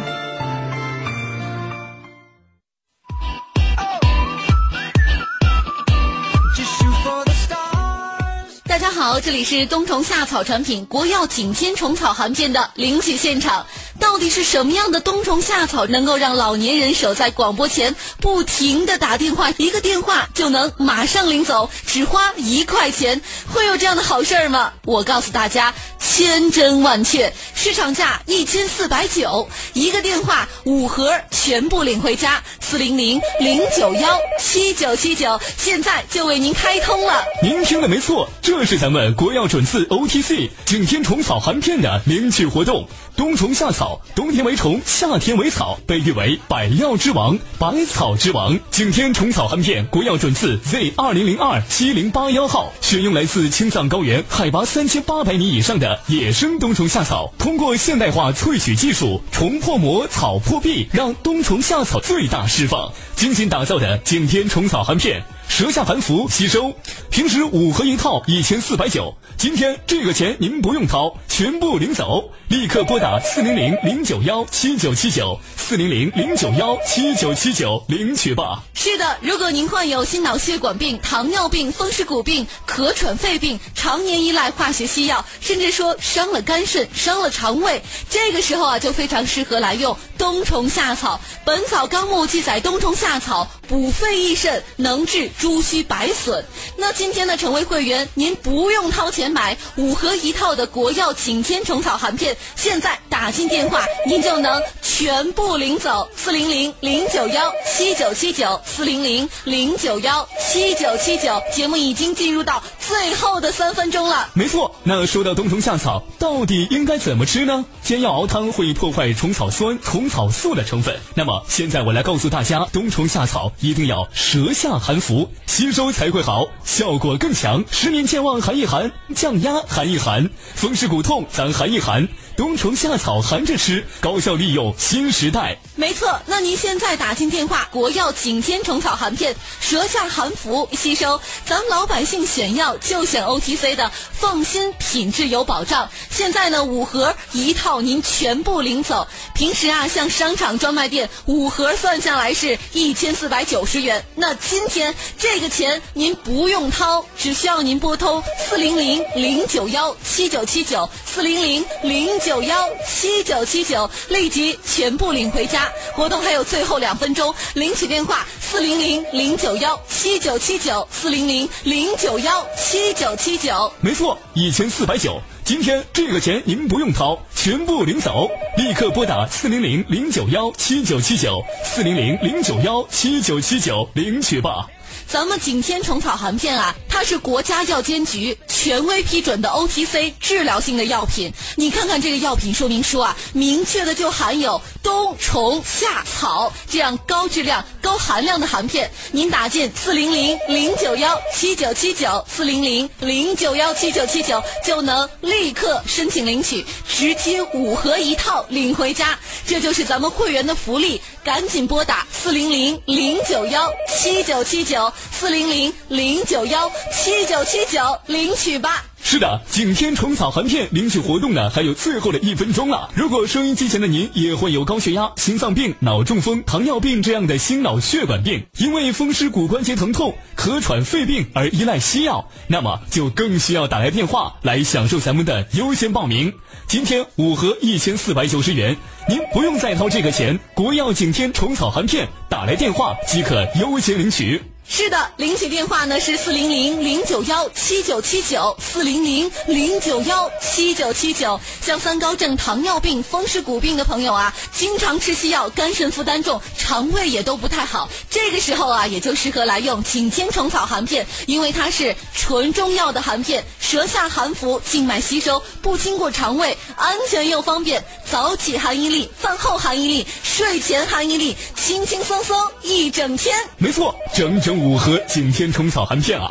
大家好，这里是冬虫夏草产品国药景天虫草含片的领取现场。到底是什么样的冬虫夏草能够让老年人守在广播前不停的打电话，一个电话就能马上领走，只花一块钱？会有这样的好事儿吗？我告诉大家，千真万确，市场价一千四百九，一个电话五盒全部领回家。四零零零九幺七九七九，现在就为您开通了。您听的没错，这是咱们国药准字 OTC 景天虫草含片的领取活动。冬虫夏草，冬天为虫，夏天为草，被誉为百药之王、百草之王。景天虫草含片，国药准字 Z 二零零二七零八幺号，选用来自青藏高原海拔三千八百米以上的野生冬虫夏草，通过现代化萃取技术，虫破膜，草破壁，让冬虫夏草最大释放。精心打造的景天虫草含片。舌下含服吸收，平时五盒一套一千四百九，今天这个钱您不用掏，全部领走，立刻拨打四零零零九幺七九七九四零零零九幺七九七九领取吧。是的，如果您患有心脑血管病、糖尿病、风湿骨病、咳喘肺病，常年依赖化学西药，甚至说伤了肝肾、伤了肠胃，这个时候啊，就非常适合来用冬虫夏草。《本草纲目》记载，冬虫夏草补肺益肾，能治。猪须白损，那今天的成为会员，您不用掏钱买五盒一套的国药景天虫草含片，现在打进电话，您就能全部领走。四零零零九幺七九七九，四零零零九幺七九七九。节目已经进入到最后的三分钟了。没错，那说到冬虫夏草，到底应该怎么吃呢？煎药熬汤会破坏虫草酸、虫草素的成分，那么现在我来告诉大家，冬虫夏草一定要舌下含服。吸收才会好，效果更强。失眠健忘含一含，降压寒一寒，风湿骨痛咱寒一寒。冬虫夏草寒着吃，高效利用新时代。没错，那您现在打进电话，国药景天虫草含片，舌下含服吸收，咱老百姓选药就选 OTC 的，放心，品质有保障。现在呢，五盒一套您全部领走。平时啊，像商场专卖店五盒算下来是一千四百九十元，那今天这个钱您不用掏，只需要您拨通四零零零九幺七九七九四零零零九。九幺七九七九，立即全部领回家。活动还有最后两分钟，领取电话四零零零九幺七九七九四零零零九幺七九七九。没错，一千四百九。今天这个钱您不用掏，全部领走。立刻拨打四零零零九幺七九七九四零零零九幺七九七九领取吧。咱们景天虫草含片啊，它是国家药监局权威批准的 OTC 治疗性的药品。你看看这个药品说明书啊，明确的就含有冬虫夏草这样高质量、高含量的含片。您打进四零零零九幺七九七九四零零零九幺七九七九，就能立刻申请领取，直接五盒一套领回家。这就是咱们会员的福利，赶紧拨打四零零零九幺七九七九四零零零九幺七九七九领取吧。是的，景天虫草含片领取活动呢，还有最后的一分钟了。如果收音机前的您也患有高血压、心脏病、脑中风、糖尿病这样的心脑血管病，因为风湿骨关节疼痛、咳喘、肺病而依赖西药，那么就更需要打来电话来享受咱们的优先报名。今天五盒一千四百九十元，您不用再掏这个钱，国药景天虫草含片打来电话即可优先领取。是的，领取电话呢是四零零零九幺七九七九四零零零九幺七九七九。像三高症、糖尿病、风湿骨病的朋友啊，经常吃西药，肝肾负担重，肠胃也都不太好。这个时候啊，也就适合来用景天虫草含片，因为它是纯中药的含片，舌下含服，静脉吸收，不经过肠胃，安全又方便。早起含一粒，饭后含一粒，睡前含一粒，轻轻松松一整天。没错，整整五盒景天虫草含片啊！